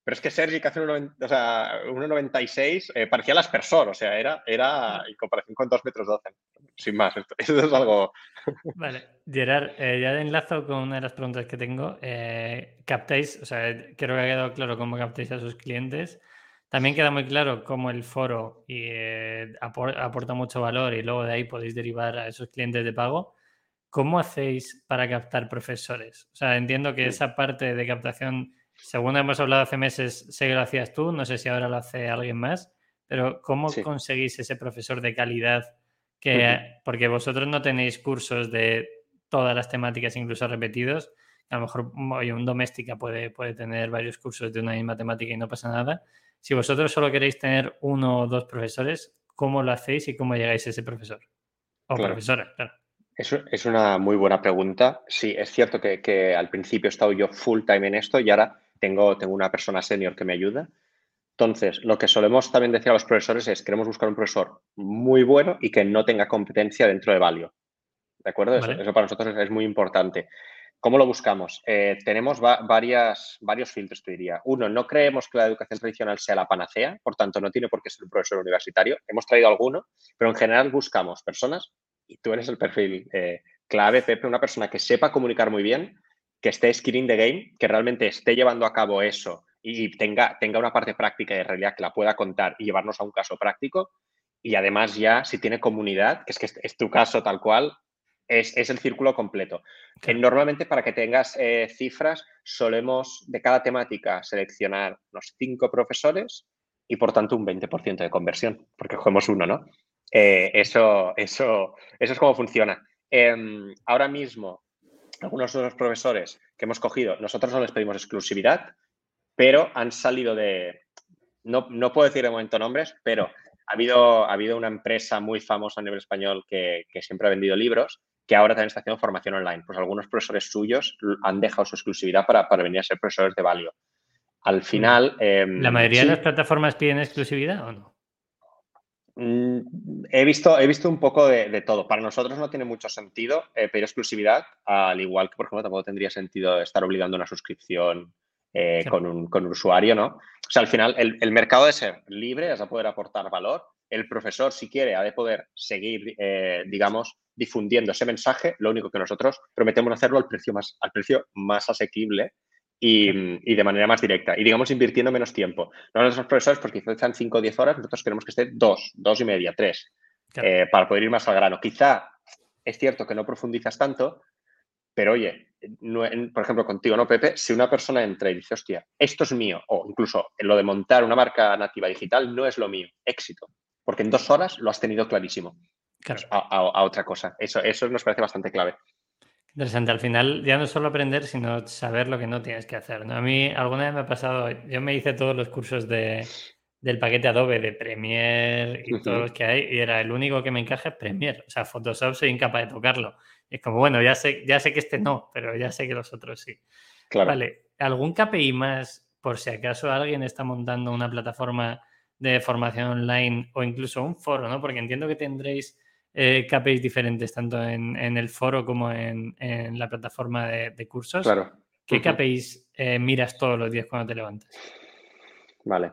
pero es que Sergi, que hace 1,96, eh, parecía el aspersor, o sea, era, era en comparación con 2 metros 12. Sin más, esto, es algo. Vale, Gerard, eh, ya de enlazo con una de las preguntas que tengo. Eh, captáis, o sea, creo que ha quedado claro cómo captáis a sus clientes. También queda muy claro cómo el foro y, aporta mucho valor y luego de ahí podéis derivar a esos clientes de pago. ¿Cómo hacéis para captar profesores? O sea, entiendo que esa parte de captación según hemos hablado hace meses, sé que lo hacías tú, no sé si ahora lo hace alguien más, pero ¿cómo conseguís ese profesor de calidad? Que, Porque vosotros no tenéis cursos de todas las temáticas, incluso repetidos. A lo mejor un doméstica puede, puede tener varios cursos de una misma temática y no pasa nada. Si vosotros solo queréis tener uno o dos profesores, ¿cómo lo hacéis y cómo llegáis a ese profesor? O profesora, claro. Es una muy buena pregunta. Sí, es cierto que, que, al principio he estado yo full time en esto y ahora tengo, tengo una persona senior que me ayuda. Entonces, lo que solemos también decir a los profesores es queremos buscar un profesor muy bueno y que no tenga competencia dentro de Valio. ¿De acuerdo? Eso, para nosotros es, muy importante. ¿Cómo lo buscamos? Eh, tenemos varias, varios filtros, te diría. Uno, no creemos que la educación tradicional sea la panacea, por tanto, no tiene por qué ser un profesor universitario. Hemos traído alguno, pero en general buscamos personas, y tú eres el perfil eh, clave, Pepe, una persona que sepa comunicar muy bien, que esté skinning the game, que realmente esté llevando a cabo eso y tenga, tenga una parte práctica de realidad que la pueda contar y llevarnos a un caso práctico. Y además ya, si tiene comunidad, que es que es tu caso tal cual, es, el círculo completo. Que normalmente para que tengas eh, cifras, solemos de cada temática seleccionar unos cinco profesores y por tanto un 20% de conversión, porque cogemos uno, ¿no? eso, eso, eso es como funciona. Em, ahora mismo, algunos de los profesores que hemos cogido, nosotros no les pedimos exclusividad, pero han salido de, no, no puedo decir de momento nombres, pero ha habido, ha habido una empresa muy famosa a nivel español que, que, siempre ha vendido libros, que ahora también está haciendo formación online. Pues algunos profesores suyos han dejado su exclusividad para, para venir a ser profesores de Valio. Al final... Eh, ¿La mayoría de las plataformas piden exclusividad o no? Mm, he visto, he visto un poco de, todo. Para nosotros no tiene mucho sentido eh, pedir exclusividad, al igual que, por ejemplo, tampoco tendría sentido estar obligando una suscripción eh, con, un, con, un, usuario, ¿no? O sea, al final, el, el, mercado de ser libre, es a poder aportar valor. El profesor, si quiere, ha de poder seguir, eh, digamos, difundiendo ese mensaje. Lo único que nosotros prometemos hacerlo al precio más, al precio más asequible y, de manera más directa. Y digamos, invirtiendo menos tiempo. No los profesores, porque quizás están 5 o 10 horas, nosotros queremos que esté 2, 2 y media, 3, eh, para poder ir más al grano. Quizá es cierto que no profundizas tanto, pero oye, por ejemplo, contigo, ¿no, Pepe? Si una persona entra y dice, hostia, esto es mío, o incluso lo de montar una marca nativa digital no es lo mío, éxito. Porque en dos horas lo has tenido clarísimo. Claro. A, otra cosa. Eso, eso nos parece bastante clave. Interesante. Al final ya no es solo aprender, sino saber lo que no tienes que hacer. ¿no? A mí alguna vez me ha pasado, yo me hice todos los cursos de, del paquete Adobe de Premiere y todos los que hay y era el único que me encaja es Premiere. O sea, Photoshop soy incapaz de tocarlo. es como, bueno, ya sé, ya sé que este no, pero ya sé que los otros sí. Claro. Vale, ¿algún KPI más por si acaso alguien está montando una plataforma de formación online o incluso un foro, ¿no? Porque entiendo que tendréis eh, KPIs diferentes, tanto en, el foro como en, la plataforma de, cursos. Claro. ¿Qué KPIs eh, miras todos los días cuando te levantas? Vale.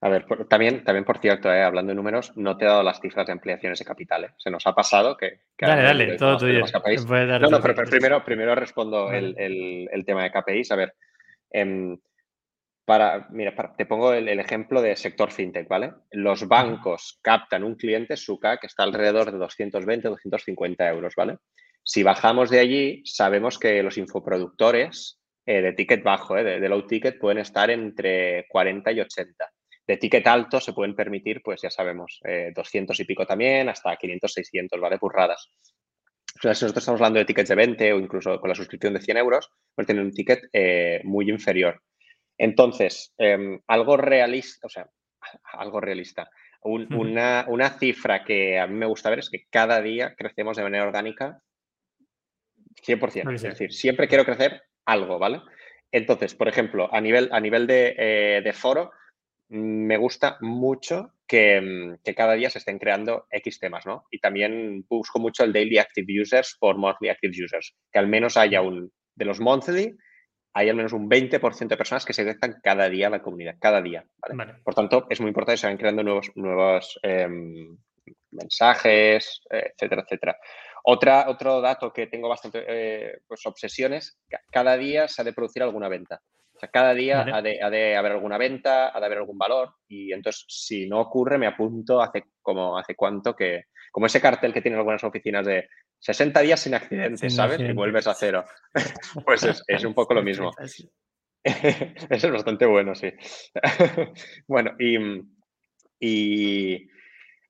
A ver, también, también por cierto, eh, hablando de números, no te he dado las cifras de ampliaciones de capital. Se nos ha pasado que... dale, dale, todo tuyo. No, no, pero, primero, primero respondo el, tema de KPIs. A ver, em, para, mira, te pongo el, ejemplo de sector fintech, ¿vale? Los bancos captan un cliente, su CAC está alrededor de 220, 250 euros, ¿vale? Si bajamos de allí, sabemos que los infoproductores eh, de ticket bajo, eh, de, low ticket, pueden estar entre 40 y 80. De ticket alto se pueden permitir, pues ya sabemos, 200 eh, y pico también, hasta 500, 600, ¿vale? Burradas. O sea, si nosotros estamos hablando de tickets de 20 o incluso con la suscripción de 100 euros, pueden tener un ticket muy inferior. Entonces, em, algo realista, o sea, algo realista. una, cifra que a mí me gusta ver es que cada día crecemos de manera orgánica 100%. Es decir, siempre quiero crecer algo, ¿vale? Entonces, por ejemplo, a nivel, a nivel de, eh, foro, me gusta mucho que, que, cada día se estén creando X temas, ¿no? Y también busco mucho el Daily Active Users por Monthly Active Users, que al menos haya un, de los monthly, hay al menos un 20% de personas que se conectan cada día a la comunidad, cada día. Por tanto, es muy importante que se vayan creando nuevos, nuevos em, mensajes, etcétera, etcétera. Otra, otro dato que tengo bastante eh, pues, obsesiones, cada día se ha de producir alguna venta. O sea, cada día ha, de, haber alguna venta, ha de haber algún valor y entonces si no ocurre me apunto hace como hace cuánto que, como ese cartel que tienen algunas oficinas de 60 días sin accidentes, ¿sabes? Y vuelves a cero. pues es, un poco lo mismo. Eso es bastante bueno, sí. bueno, y,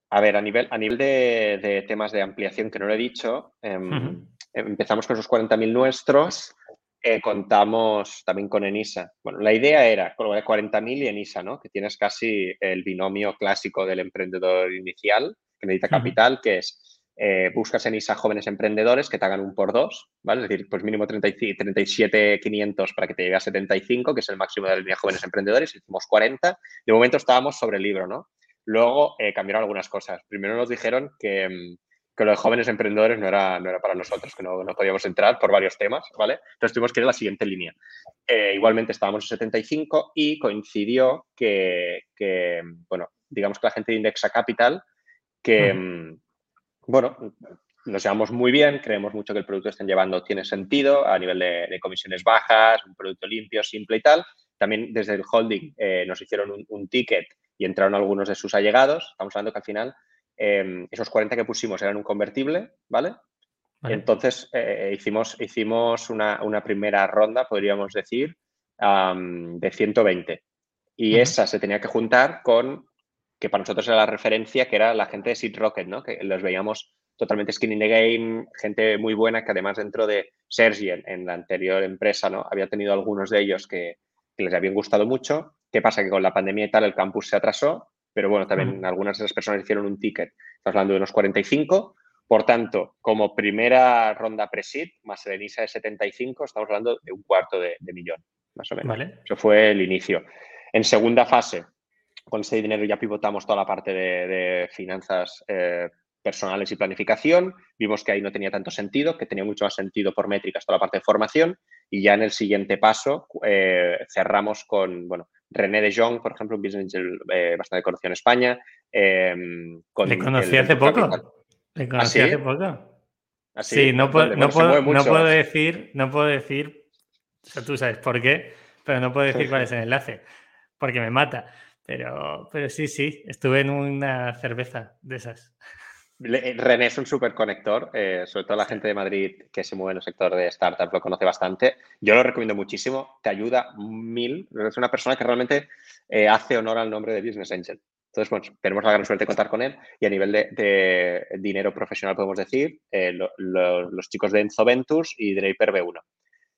a ver, a nivel, a nivel de, temas de ampliación que no lo he dicho, em, empezamos con esos 40.000 nuestros. Eh, contamos también con Enisa. Bueno, la idea era con 40.000 y Enisa, ¿no? Que tienes casi el binomio clásico del emprendedor inicial, que necesita capital, que es eh, buscas en ISA jóvenes emprendedores que te hagan un por dos, ¿vale? Es decir, pues mínimo 37,500 para que te llegue a 75, que es el máximo de la línea jóvenes emprendedores, hicimos 40. De momento estábamos sobre el libro, ¿no? Luego eh, cambiaron algunas cosas. Primero nos dijeron que, mm, que lo de jóvenes emprendedores no era, no era para nosotros, que no, no podíamos entrar por varios temas, ¿vale? Entonces tuvimos que ir a la siguiente línea. Eh, igualmente estábamos en 75 y coincidió que, que, bueno, digamos que la gente de Indexa Capital, que, mm, bueno, nos llevamos muy bien, creemos mucho que el producto que están llevando tiene sentido a nivel de, comisiones bajas, un producto limpio, simple y tal. También desde el holding eh, nos hicieron un, ticket y entraron algunos de sus allegados. Estamos hablando que al final em, esos 40 que pusimos eran un convertible, ¿vale? Entonces eh, hicimos, hicimos una, primera ronda, podríamos decir, de 120. Y esa se tenía que juntar con que para nosotros era la referencia, que era la gente de Seed Rocket, ¿no? Que los veíamos totalmente skin in the game, gente muy buena que además dentro de Sergi en, la anterior empresa, ¿no? Había tenido algunos de ellos que, les habían gustado mucho. ¿Qué pasa? Que con la pandemia y tal el campus se atrasó, pero bueno, también algunas de esas personas hicieron un ticket. Estamos hablando de unos 45. Por tanto, como primera ronda pre-seed, más el ENISA de 75, estamos hablando de un cuarto de, millón, más o menos. Eso fue el inicio. En segunda fase, con ese dinero ya pivotamos toda la parte de, finanzas eh, personales y planificación. Vimos que ahí no tenía tanto sentido, que tenía mucho más sentido por métricas toda la parte de formación. Y ya en el siguiente paso eh, cerramos con, bueno, René de Jong, por ejemplo, un business angel eh, bastante conocido en España. Em, ¿Le conocí hace poco? ¿Le conocí ¿Ah, hace poco? ¿Ah, sí, no, puedo, no, puedo, decir, no puedo decir, o sea, tú sabes por qué, pero no puedo decir cuál es el enlace, porque me mata. Pero, pero sí, sí, estuve en una cerveza de esas. Eh, René es un súper conector, eh, sobre todo la gente de Madrid que se mueve en el sector de startups lo conoce bastante. Yo lo recomiendo muchísimo, te ayuda mil. Es una persona que realmente eh, hace honor al nombre de Business Angel. Entonces, bueno, tenemos la gran suerte de contar con él y a nivel de, dinero profesional podemos decir los chicos de Enzo Ventures y Draper B1.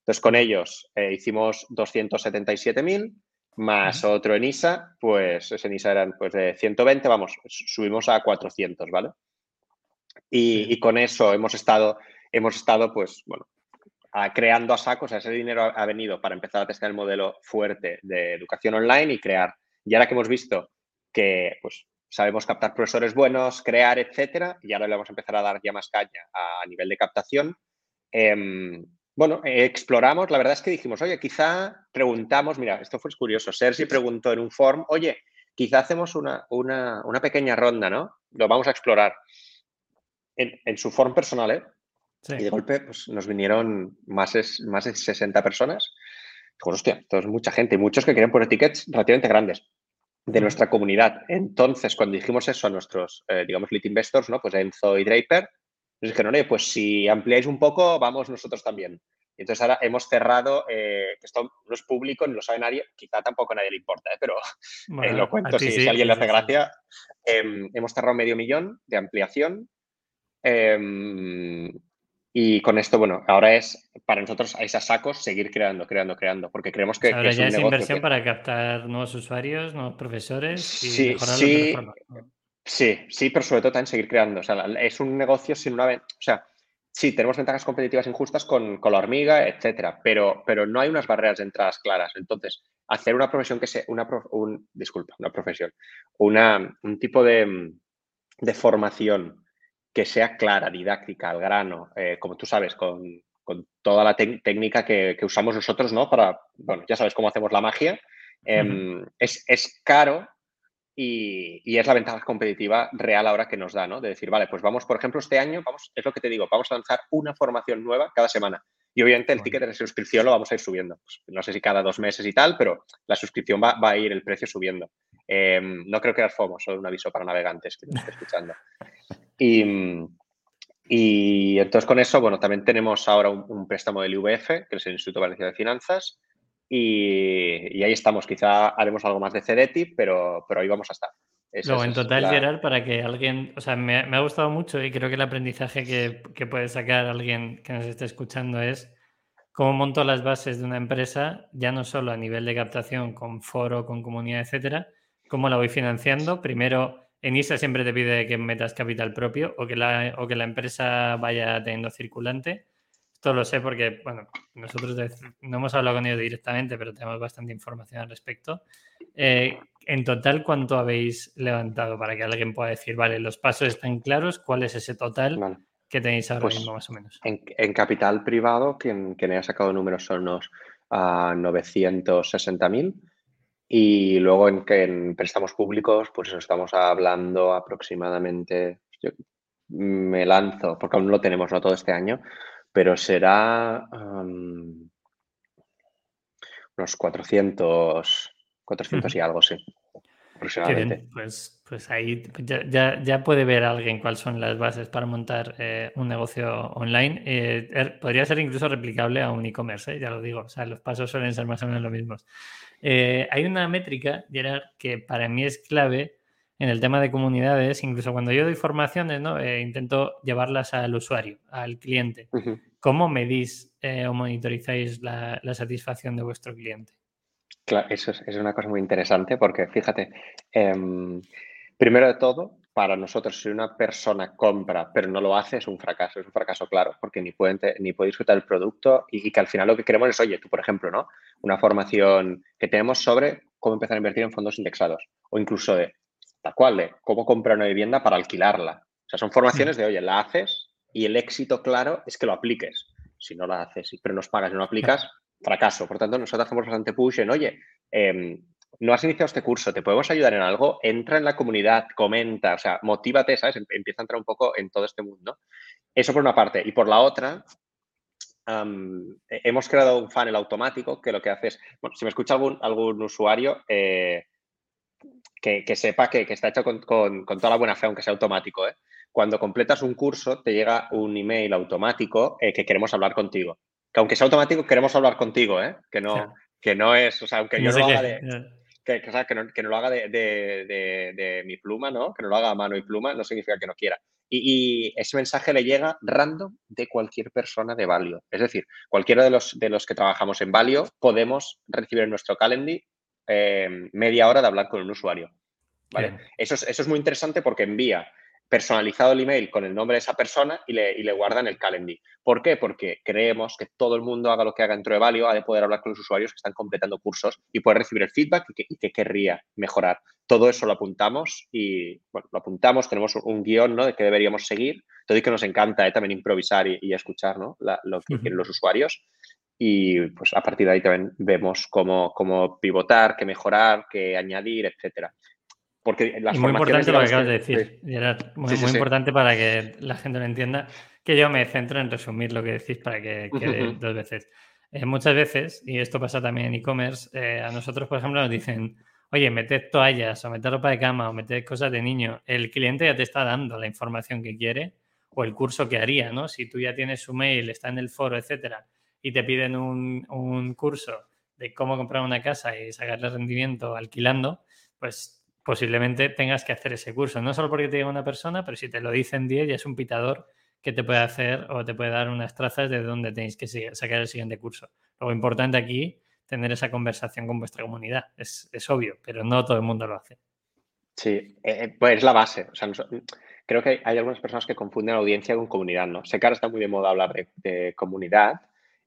Entonces, con ellos hicimos 277.000 más otro en ISA, pues ese en ISA eran pues de 120, vamos, subimos a 400, ¿vale? Y, con eso hemos estado, hemos estado pues, bueno, creando a saco, o sea, ese dinero ha, venido para empezar a testar el modelo fuerte de educación online y crear. Y ahora que hemos visto que, pues, sabemos captar profesores buenos, crear, etcétera, y ahora le vamos a empezar a dar ya más caña a, nivel de captación. Em, bueno, exploramos, la verdad es que dijimos, oye, quizá preguntamos, mira, esto fue curioso, Sergi preguntó en un forum, oye, quizá hacemos una, una, una pequeña ronda, ¿no? Lo vamos a explorar en, su form personal, ¿eh? Y de golpe pues, nos vinieron más, más de 60 personas. Digo, hostia, esto es mucha gente y muchos que querían poner tickets relativamente grandes de nuestra comunidad. Entonces, cuando dijimos eso a nuestros, eh, digamos, lead investors, ¿no? Pues Enzo y Draper, nos dijeron, oye, pues si ampliáis un poco, vamos nosotros también. Y entonces ahora hemos cerrado, eh, que esto no es público, ni lo sabe nadie, quizá tampoco a nadie le importa, ¿eh? pero lo cuento si, a alguien le hace gracia. Em, hemos cerrado medio millón de ampliación Em, y con esto, bueno, ahora es para nosotros a esos sacos seguir creando, creando, creando, porque creemos que, ahora es ya es inversión para captar nuevos usuarios, nuevos profesores y sí, sí, sí, sí, pero sobre todo también seguir creando. O sea, es un negocio sin una... O sea, sí, tenemos ventajas competitivas injustas con, con la hormiga, etcétera, pero, pero no hay unas barreras de entradas claras. Entonces, hacer una profesión que sea... Una un, disculpa, una profesión. Una, un tipo de, de formación que sea clara, didáctica, al grano, eh, como tú sabes, con, toda la técnica que, usamos nosotros, ¿no? Para, bueno, ya sabes cómo hacemos la magia. Em, es, caro y, es la ventaja competitiva real ahora que nos da, ¿no? De decir, vale, pues vamos, por ejemplo, este año, es lo que te digo, vamos a lanzar una formación nueva cada semana. Y obviamente el ticket de suscripción lo vamos a ir subiendo. Pues, no sé si cada dos meses y tal, pero la suscripción va, a ir el precio subiendo. Em, no creo que era FOMO, solo un aviso para navegantes que nos estén escuchando. Y, entonces con eso, bueno, también tenemos ahora un, préstamo del IVF, que es el Instituto Valenciano de Finanzas, y, ahí estamos. Quizá haremos algo más de CDTI, pero, pero ahí vamos a estar. En total, Gerard, para que alguien, o sea, me, ha gustado mucho y creo que el aprendizaje que, que, puede sacar alguien que nos esté escuchando es cómo monto las bases de una empresa, ya no solo a nivel de captación con foro, con comunidad, etcétera, cómo la voy financiando. Primero, en ISA siempre te pide que metas capital propio o que la, o que la empresa vaya teniendo circulante. Esto lo sé porque, bueno, nosotros no hemos hablado con ellos directamente, pero tenemos bastante información al respecto. Eh, en total, ¿cuánto habéis levantado para que alguien pueda decir, vale, los pasos están claros, cuál es ese total que tenéis ahora pues mismo más o menos? En, capital privado, quien, quien haya sacado números son unos uh, 960.000 y luego en, préstamos públicos, pues estamos hablando aproximadamente, yo me lanzo, porque aún no lo tenemos no todo este año, pero será unos 400, 400 y algo, sí. Aproximadamente. Pues, pues ahí ya, ya, puede ver alguien cuáles son las bases para montar eh, un negocio online. Eh, er, podría ser incluso replicable a un e-commerce, ¿eh? ya lo digo. O sea, los pasos suelen ser más o menos los mismos. Hay una métrica, Gerard, que para mí es clave en el tema de comunidades, incluso cuando yo doy formaciones, ¿no? Eh, intento llevarlas al usuario, al cliente. ¿Cómo medís eh, o monitorizáis la, satisfacción de vuestro cliente? Claro, eso es, una cosa muy interesante porque fíjate, em, primero de todo, para nosotros, si una persona compra pero no lo hace, es un fracaso, es un fracaso claro, porque ni puede, ni puede disfrutar el producto y, y, que al final lo que queremos es, oye, tú, por ejemplo, ¿no? Una formación que tenemos sobre cómo empezar a invertir en fondos indexados o incluso de tal cual, de cómo comprar una vivienda para alquilarla. O sea, son formaciones de, oye, la haces y el éxito claro es que lo apliques. Si no la haces, pero nos pagas y no lo aplicas, fracaso. Por tanto, nosotros hacemos bastante push en, oye, em, no has iniciado este curso, ¿te podemos ayudar en algo? Entra en la comunidad, comenta, o sea, motívate, ¿sabes? Em, empieza a entrar un poco en todo este mundo. Eso por una parte. Y por la otra, hemos creado un funnel automático que lo que hace es, bueno, si me escucha algún, algún usuario, eh, que, sepa que, está hecho con, toda la buena fe, aunque sea automático. ¿eh? Cuando completas un curso, te llega un email automático eh, que queremos hablar contigo. Que aunque sea automático, queremos hablar contigo, ¿eh? Que no, que no es, o sea, aunque yo no lo haga de. Que, que, no, lo haga de, mi pluma, ¿no? Que no lo haga a mano y pluma, no significa que no quiera. Y, ese mensaje le llega random de cualquier persona de Valio. Es decir, cualquiera de los, de los que trabajamos en Valio podemos recibir en nuestro calendar eh, media hora de hablar con un usuario. ¿vale? Eso es, eso es muy interesante porque envía personalizado el email con el nombre de esa persona y le, y le guardan el calendar. ¿Por qué? Porque creemos que todo el mundo haga lo que haga dentro de Valio, ha de poder hablar con los usuarios que están completando cursos y poder recibir el feedback y que, querría mejorar. Todo eso lo apuntamos y, bueno, lo apuntamos, tenemos un guion ¿no? de que deberíamos seguir. Todo y que nos encanta ¿eh? también improvisar y, escuchar ¿no? lo que quieren los usuarios y pues a partir de ahí también vemos cómo, cómo pivotar, qué mejorar, qué añadir, etcétera. Porque las muy importante lo que acabas de decir, Gerard. Muy, importante para que la gente lo entienda. Que yo me centro en resumir lo que decís para que quede dos veces. Eh, muchas veces, y esto pasa también en e-commerce, eh, a nosotros, por ejemplo, nos dicen, oye, meted toallas o meted ropa de cama o meted cosas de niño. El cliente ya te está dando la información que quiere o el curso que haría, ¿no? Si tú ya tienes su mail, está en el foro, etcétera, y te piden un, curso de cómo comprar una casa y sacarle rendimiento alquilando, pues posiblemente tengas que hacer ese curso. No solo porque te diga una persona, pero si te lo dicen 10 ya es un pitador que te puede hacer o te puede dar unas trazas de dónde tenéis que sacar el siguiente curso. Lo importante aquí, tener esa conversación con vuestra comunidad. Es, obvio, pero no todo el mundo lo hace. Sí, eh, eh, pues es la base. creo que hay algunas personas que confunden audiencia con comunidad, ¿no? Sé que ahora está muy de moda hablar de comunidad,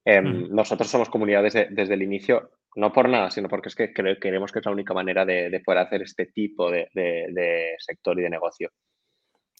Em, nosotros somos comunidad desde, el inicio, no por nada, sino porque es que creemos que es la única manera de, poder hacer este tipo de, sector y de negocio.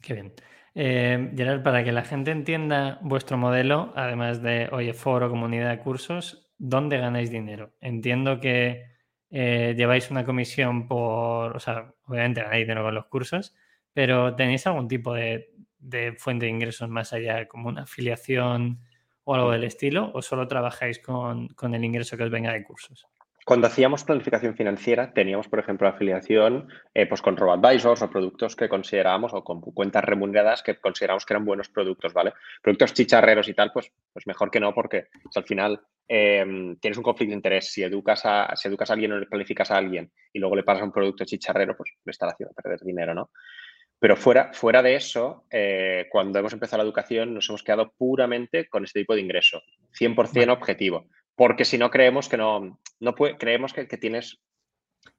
Qué bien. Eh, Gerard, para que la gente entienda vuestro modelo, además de, oye, foro, comunidad de cursos, ¿dónde ganáis dinero? Entiendo que eh, lleváis una comisión por, o sea, obviamente ganáis dinero con los cursos, pero ¿tenéis algún tipo de, de fuente de ingresos más allá, como una afiliación? O algo del estilo, o solo trabajáis con, el ingreso que os venga de cursos? Cuando hacíamos planificación financiera, teníamos, por ejemplo, afiliación eh, pues con RoboAdvisors o productos que considerábamos o con cuentas remuneradas que consideramos que eran buenos productos, ¿vale? Productos chicharreros y tal, pues, pues mejor que no, porque pues, al final em, tienes un conflicto de interés. Si educas, a, si educas a alguien o le planificas a alguien y luego le pasas un producto chicharrero, pues le estás haciendo perder dinero, ¿no? Pero fuera, fuera de eso, eh, cuando hemos empezado la educación, nos hemos quedado puramente con este tipo de ingreso, 100% objetivo. Porque si no, creemos que no, no puede, creemos que, que, tienes,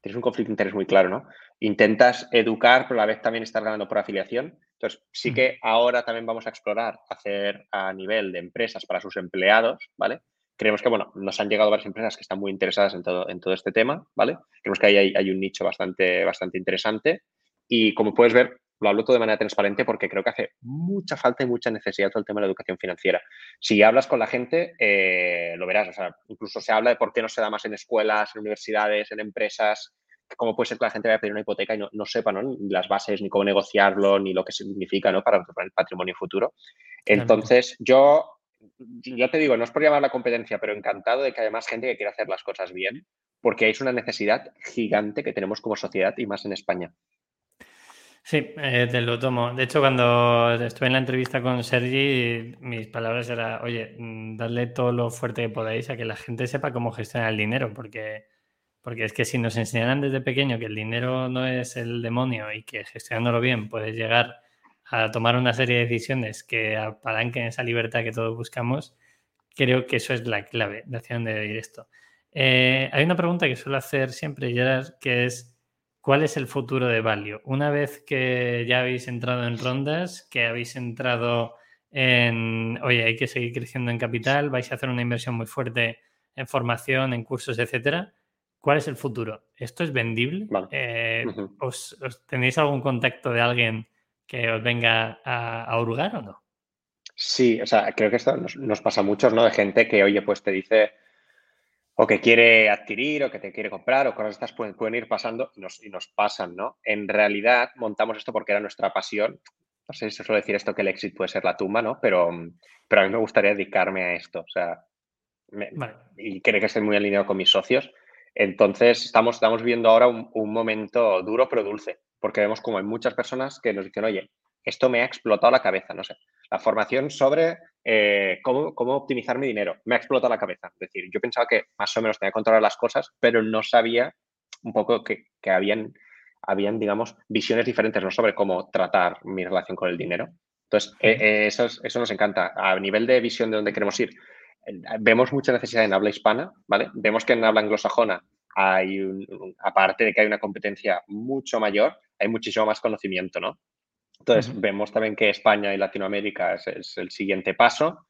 tienes un conflicto de interés muy claro, ¿no? Intentas educar, pero a la vez también estás ganando por afiliación. Entonces, sí que ahora también vamos a explorar hacer a nivel de empresas para sus empleados, ¿vale? Creemos que, bueno, nos han llegado varias empresas que están muy interesadas en todo, en todo este tema, ¿vale? Creemos que ahí hay, hay un nicho bastante, bastante interesante. Y como puedes ver, lo hablo todo de manera transparente porque creo que hace mucha falta y mucha necesidad todo el tema de la educación financiera. Si hablas con la gente, eh, lo verás. O sea, incluso se habla de por qué no se da más en escuelas, en universidades, en empresas. ¿Cómo puede ser que la gente vaya a pedir una hipoteca y no, no sepa ¿no? ni las bases, ni cómo negociarlo, ni lo que significa ¿no? para, el patrimonio futuro? Entonces, yo, yo te digo, no es por llamar la competencia, pero encantado de que haya más gente que quiera hacer las cosas bien, porque es una necesidad gigante que tenemos como sociedad y más en España. Sí, eh, te lo tomo. De hecho, cuando estuve en la entrevista con Sergi, mis palabras eran, oye, mm, dadle todo lo fuerte que podáis a que la gente sepa cómo gestionar el dinero, porque Porque es que si nos enseñaran desde pequeño que el dinero no es el demonio y que gestionándolo bien puedes llegar a tomar una serie de decisiones que apalanquen esa libertad que todos buscamos, creo que eso es la clave de hacia dónde ir esto. Eh, hay una pregunta que suelo hacer siempre, Gerard, que es ¿cuál es el futuro de Valio? Una vez que ya habéis entrado en rondas, que habéis entrado en, oye, hay que seguir creciendo en capital, vais a hacer una inversión muy fuerte en formación, en cursos, etcétera. ¿Cuál es el futuro? ¿Esto es vendible? Eh, ¿os, tenéis algún contacto de alguien que os venga a, a hurgar o no? Sí, o sea, creo que esto nos, pasa a muchos, ¿no? De gente que, oye, pues te dice o que quiere adquirir o que te quiere comprar o cosas estas pueden, pueden ir pasando y nos, y nos pasan, ¿no? En realidad montamos esto porque era nuestra pasión. No sé si se suele decir esto que el éxito puede ser la tumba, ¿no? Pero, pero a mí me gustaría dedicarme a esto, o sea, y creo que estoy muy alineado con mis socios. Entonces, estamos, estamos viendo ahora un, un momento duro pero dulce, porque vemos como hay muchas personas que nos dicen, oye, esto me ha explotado la cabeza, no sé. La formación sobre eh, cómo, optimizar mi dinero me ha explotado la cabeza. Es decir, yo pensaba que más o menos tenía que controlar las cosas, pero no sabía un poco que, habían, habían, digamos, visiones diferentes ¿no? sobre cómo tratar mi relación con el dinero. Entonces, eh, eh, eso, eso nos encanta. A nivel de visión de dónde queremos ir, vemos mucha necesidad en habla hispana, ¿vale? Vemos que en habla anglosajona hay, aparte de que hay una competencia mucho mayor, hay muchísimo más conocimiento, ¿no? Entonces, vemos también que España y Latinoamérica es, el siguiente paso.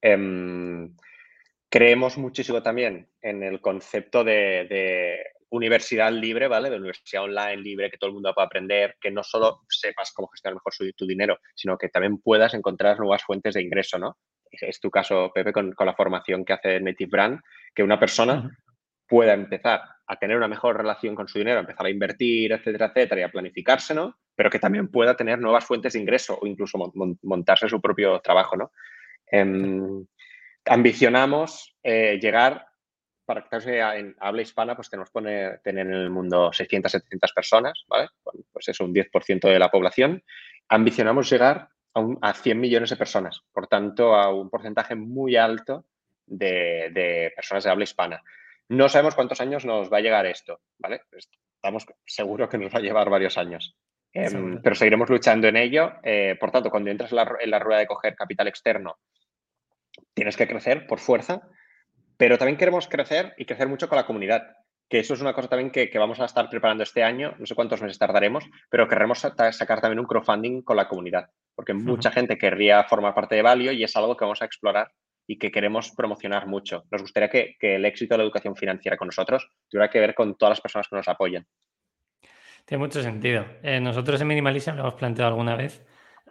Em, creemos muchísimo también en el concepto de, universidad libre, ¿vale? De universidad online libre, que todo el mundo pueda aprender, que no solo sepas cómo gestionar mejor tu dinero, sino que también puedas encontrar nuevas fuentes de ingreso, ¿no? Es tu caso, Pepe, con, la formación que hace Native Brand, que una persona pueda empezar a tener una mejor relación con su dinero, empezar a invertir, etcétera, etcétera, y a planificarse, ¿no? Pero que también pueda tener nuevas fuentes de ingreso o incluso montarse su propio trabajo, ¿no? Em, ambicionamos eh, llegar, para que en habla hispana, pues tenemos que tener en el mundo 600, 700 personas, ¿vale? Pues es un 10% de la población. Ambicionamos llegar a, a, 100 millones de personas, por tanto, a un porcentaje muy alto de, de personas de habla hispana. No sabemos cuántos años nos va a llegar esto, ¿vale? Estamos seguros que nos va a llevar varios años. Em, pero seguiremos luchando en ello. Eh, por tanto, cuando entras en la, rueda de coger capital externo, tienes que crecer por fuerza, pero también queremos crecer y crecer mucho con la comunidad, que eso es una cosa también que, vamos a estar preparando este año, no sé cuántos meses tardaremos, pero queremos sacar también un crowdfunding con la comunidad, porque mucha gente querría formar parte de Valio y es algo que vamos a explorar y que queremos promocionar mucho. Nos gustaría que, el éxito de la educación financiera con nosotros tuviera que ver con todas las personas que nos apoyan. Tiene mucho sentido. Eh, nosotros en Minimalism lo hemos planteado alguna vez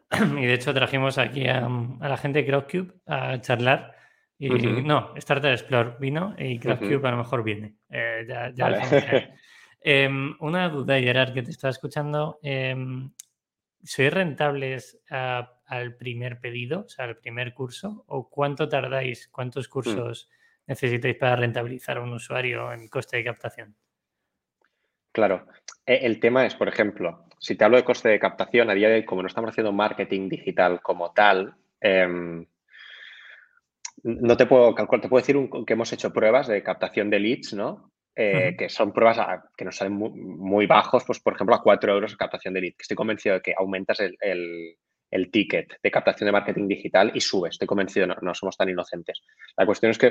y de hecho trajimos aquí a, la gente de Crowdcube a charlar y no, Starter Explore vino y Crowdcube a lo mejor viene. Eh, em, una duda, Gerard, que te estaba escuchando. Em, ¿Sois rentables a al primer pedido, o sea, al primer curso? ¿O cuánto tardáis, cuántos mm. cursos necesitáis para rentabilizar a un usuario en coste de captación? Claro. E, el tema es, por ejemplo, si te hablo de coste de captación, a día de hoy, como no estamos haciendo marketing digital como tal, em, no te puedo calcular, te puedo decir que hemos hecho pruebas de captación de leads, ¿no? Eh, que son pruebas que nos salen muy, bajos, pues por ejemplo a 4 euros de captación de leads. Estoy convencido de que aumentas el, el ticket de captación de marketing digital y sube. Estoy convencido, no, somos tan inocentes. La cuestión es que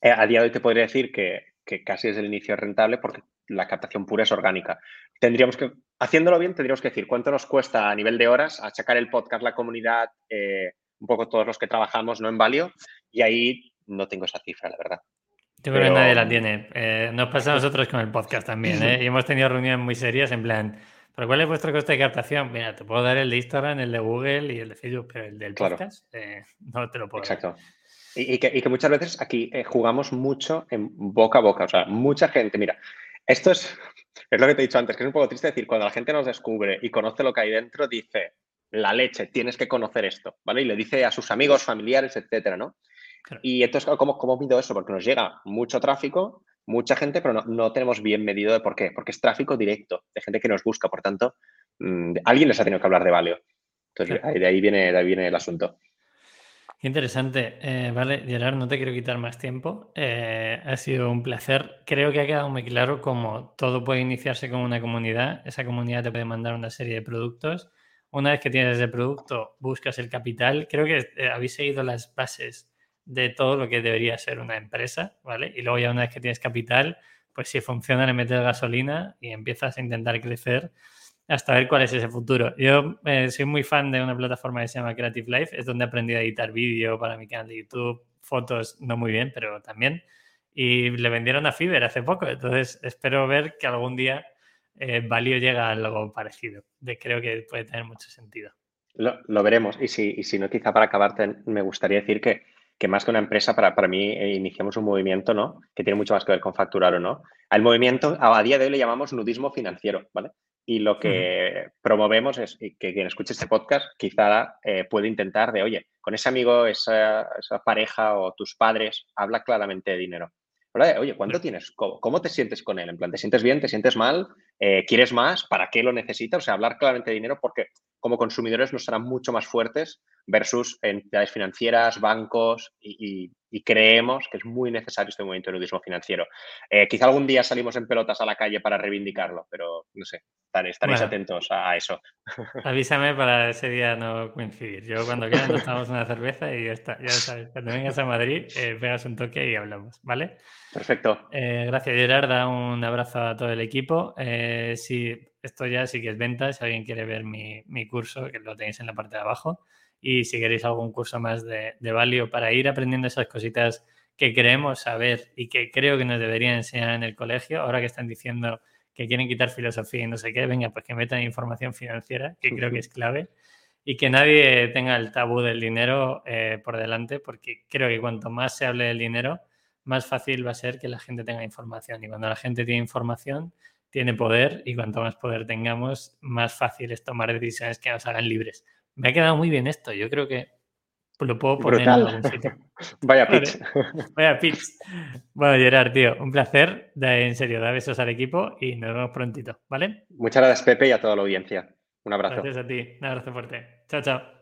eh, a día de hoy te podría decir que, casi desde el inicio es rentable porque la captación pura es orgánica. Tendríamos que, haciéndolo bien, tendríamos que decir cuánto nos cuesta a nivel de horas achacar el podcast, la comunidad, eh, un poco todos los que trabajamos, ¿no? En Valio. Y ahí no tengo esa cifra, la verdad. Yo creo que nadie la tiene. Eh, nos pasa a nosotros con el podcast también, ¿eh? Y hemos tenido reuniones muy serias en plan, ¿Pero cuál es vuestro coste de captación? Mira, te puedo dar el de Instagram, el de Google y el de Facebook, pero el del podcast eh, no te lo puedo Exacto. Y, que, muchas veces aquí eh, jugamos mucho en boca a boca. O sea, mucha gente, mira, esto es, es lo que te he dicho antes, que es un poco triste decir, cuando la gente nos descubre y conoce lo que hay dentro, dice, la leche, tienes que conocer esto, ¿vale? Y le dice a sus amigos, familiares, etcétera, ¿no? Y entonces, ¿cómo, ¿cómo mido eso? Porque nos llega mucho tráfico, mucha gente, pero no, tenemos bien medido de por qué. Porque es tráfico directo, de gente que nos busca. Por tanto, mm, alguien les ha tenido que hablar de Valeo. Entonces, de, ahí viene, de ahí viene el asunto. interesante. Eh, vale, Gerard, no te quiero quitar más tiempo. Eh, ha sido un placer. Creo que ha quedado muy claro cómo todo puede iniciarse con una comunidad. Esa comunidad te puede mandar una serie de productos. Una vez que tienes ese producto, buscas el capital. Creo que eh, habéis seguido las bases de todo lo que debería ser una empresa, ¿vale? Y luego ya una vez que tienes capital, pues si funciona le metes gasolina y empiezas a intentar crecer hasta ver cuál es ese futuro. Yo eh, soy muy fan de una plataforma que se llama Creative Life, es donde aprendí a editar vídeo para mi canal de YouTube, fotos no muy bien, pero también. Y le vendieron a Fiverr hace poco, entonces espero ver que algún día eh, Valio llega a algo parecido. De, creo que puede tener mucho sentido. Lo, veremos. Y si, no, quizá para acabarte, me gustaría decir que, que más que una empresa, para, para mí eh, iniciamos un movimiento, ¿no? Que tiene mucho más que ver con facturar o no. Al movimiento, a día de hoy le llamamos nudismo financiero, ¿vale? Y lo que promovemos es que quien escuche este podcast quizá eh, puede intentar de, oye, con ese amigo, esa, pareja o tus padres, habla claramente de dinero. Oye, ¿cuánto tienes? ¿Cómo, te sientes con él? En plan, ¿te sientes bien? ¿Te sientes mal? Eh, ¿Quieres más? ¿Para qué lo necesitas? O sea, hablar claramente de dinero porque como consumidores nos serán mucho más fuertes versus entidades financieras, bancos y, creemos que es muy necesario este movimiento de nudismo financiero. Eh, quizá algún día salimos en pelotas a la calle para reivindicarlo, pero no sé, estaréis atentos a, eso. Avísame para ese día no coincidir. Yo cuando quieras nos tomamos una cerveza y ya está. Ya sabes, cuando vengas a Madrid, eh, pegas un toque y hablamos, ¿vale? Perfecto. Eh, gracias, Gerarda. Un abrazo a todo el equipo. Si esto ya sí que es venta, si alguien quiere ver mi, mi curso, que lo tenéis en la parte de abajo y si queréis algún curso más de, de valio para ir aprendiendo esas cositas que queremos saber y que creo que nos deberían enseñar en el colegio, ahora que están diciendo que quieren quitar filosofía y no sé qué, venga, pues que metan información financiera, que creo que es clave, y que nadie tenga el tabú del dinero eh, por delante, porque creo que cuanto más se hable del dinero, más fácil va a ser que la gente tenga información. Y cuando la gente tiene información, tiene poder, y cuanto más poder tengamos, más fácil es tomar decisiones que nos hagan libres. Me ha quedado muy bien esto. Yo creo que lo puedo poner en algún sitio. Vaya pitch. Vaya pitch. Bueno, Gerard, tío, un placer. en serio, da besos al equipo y nos vemos prontito, ¿vale? Muchas gracias, Pepe, y a toda la audiencia. Un abrazo. Gracias a ti. Un abrazo fuerte. Chao, chao.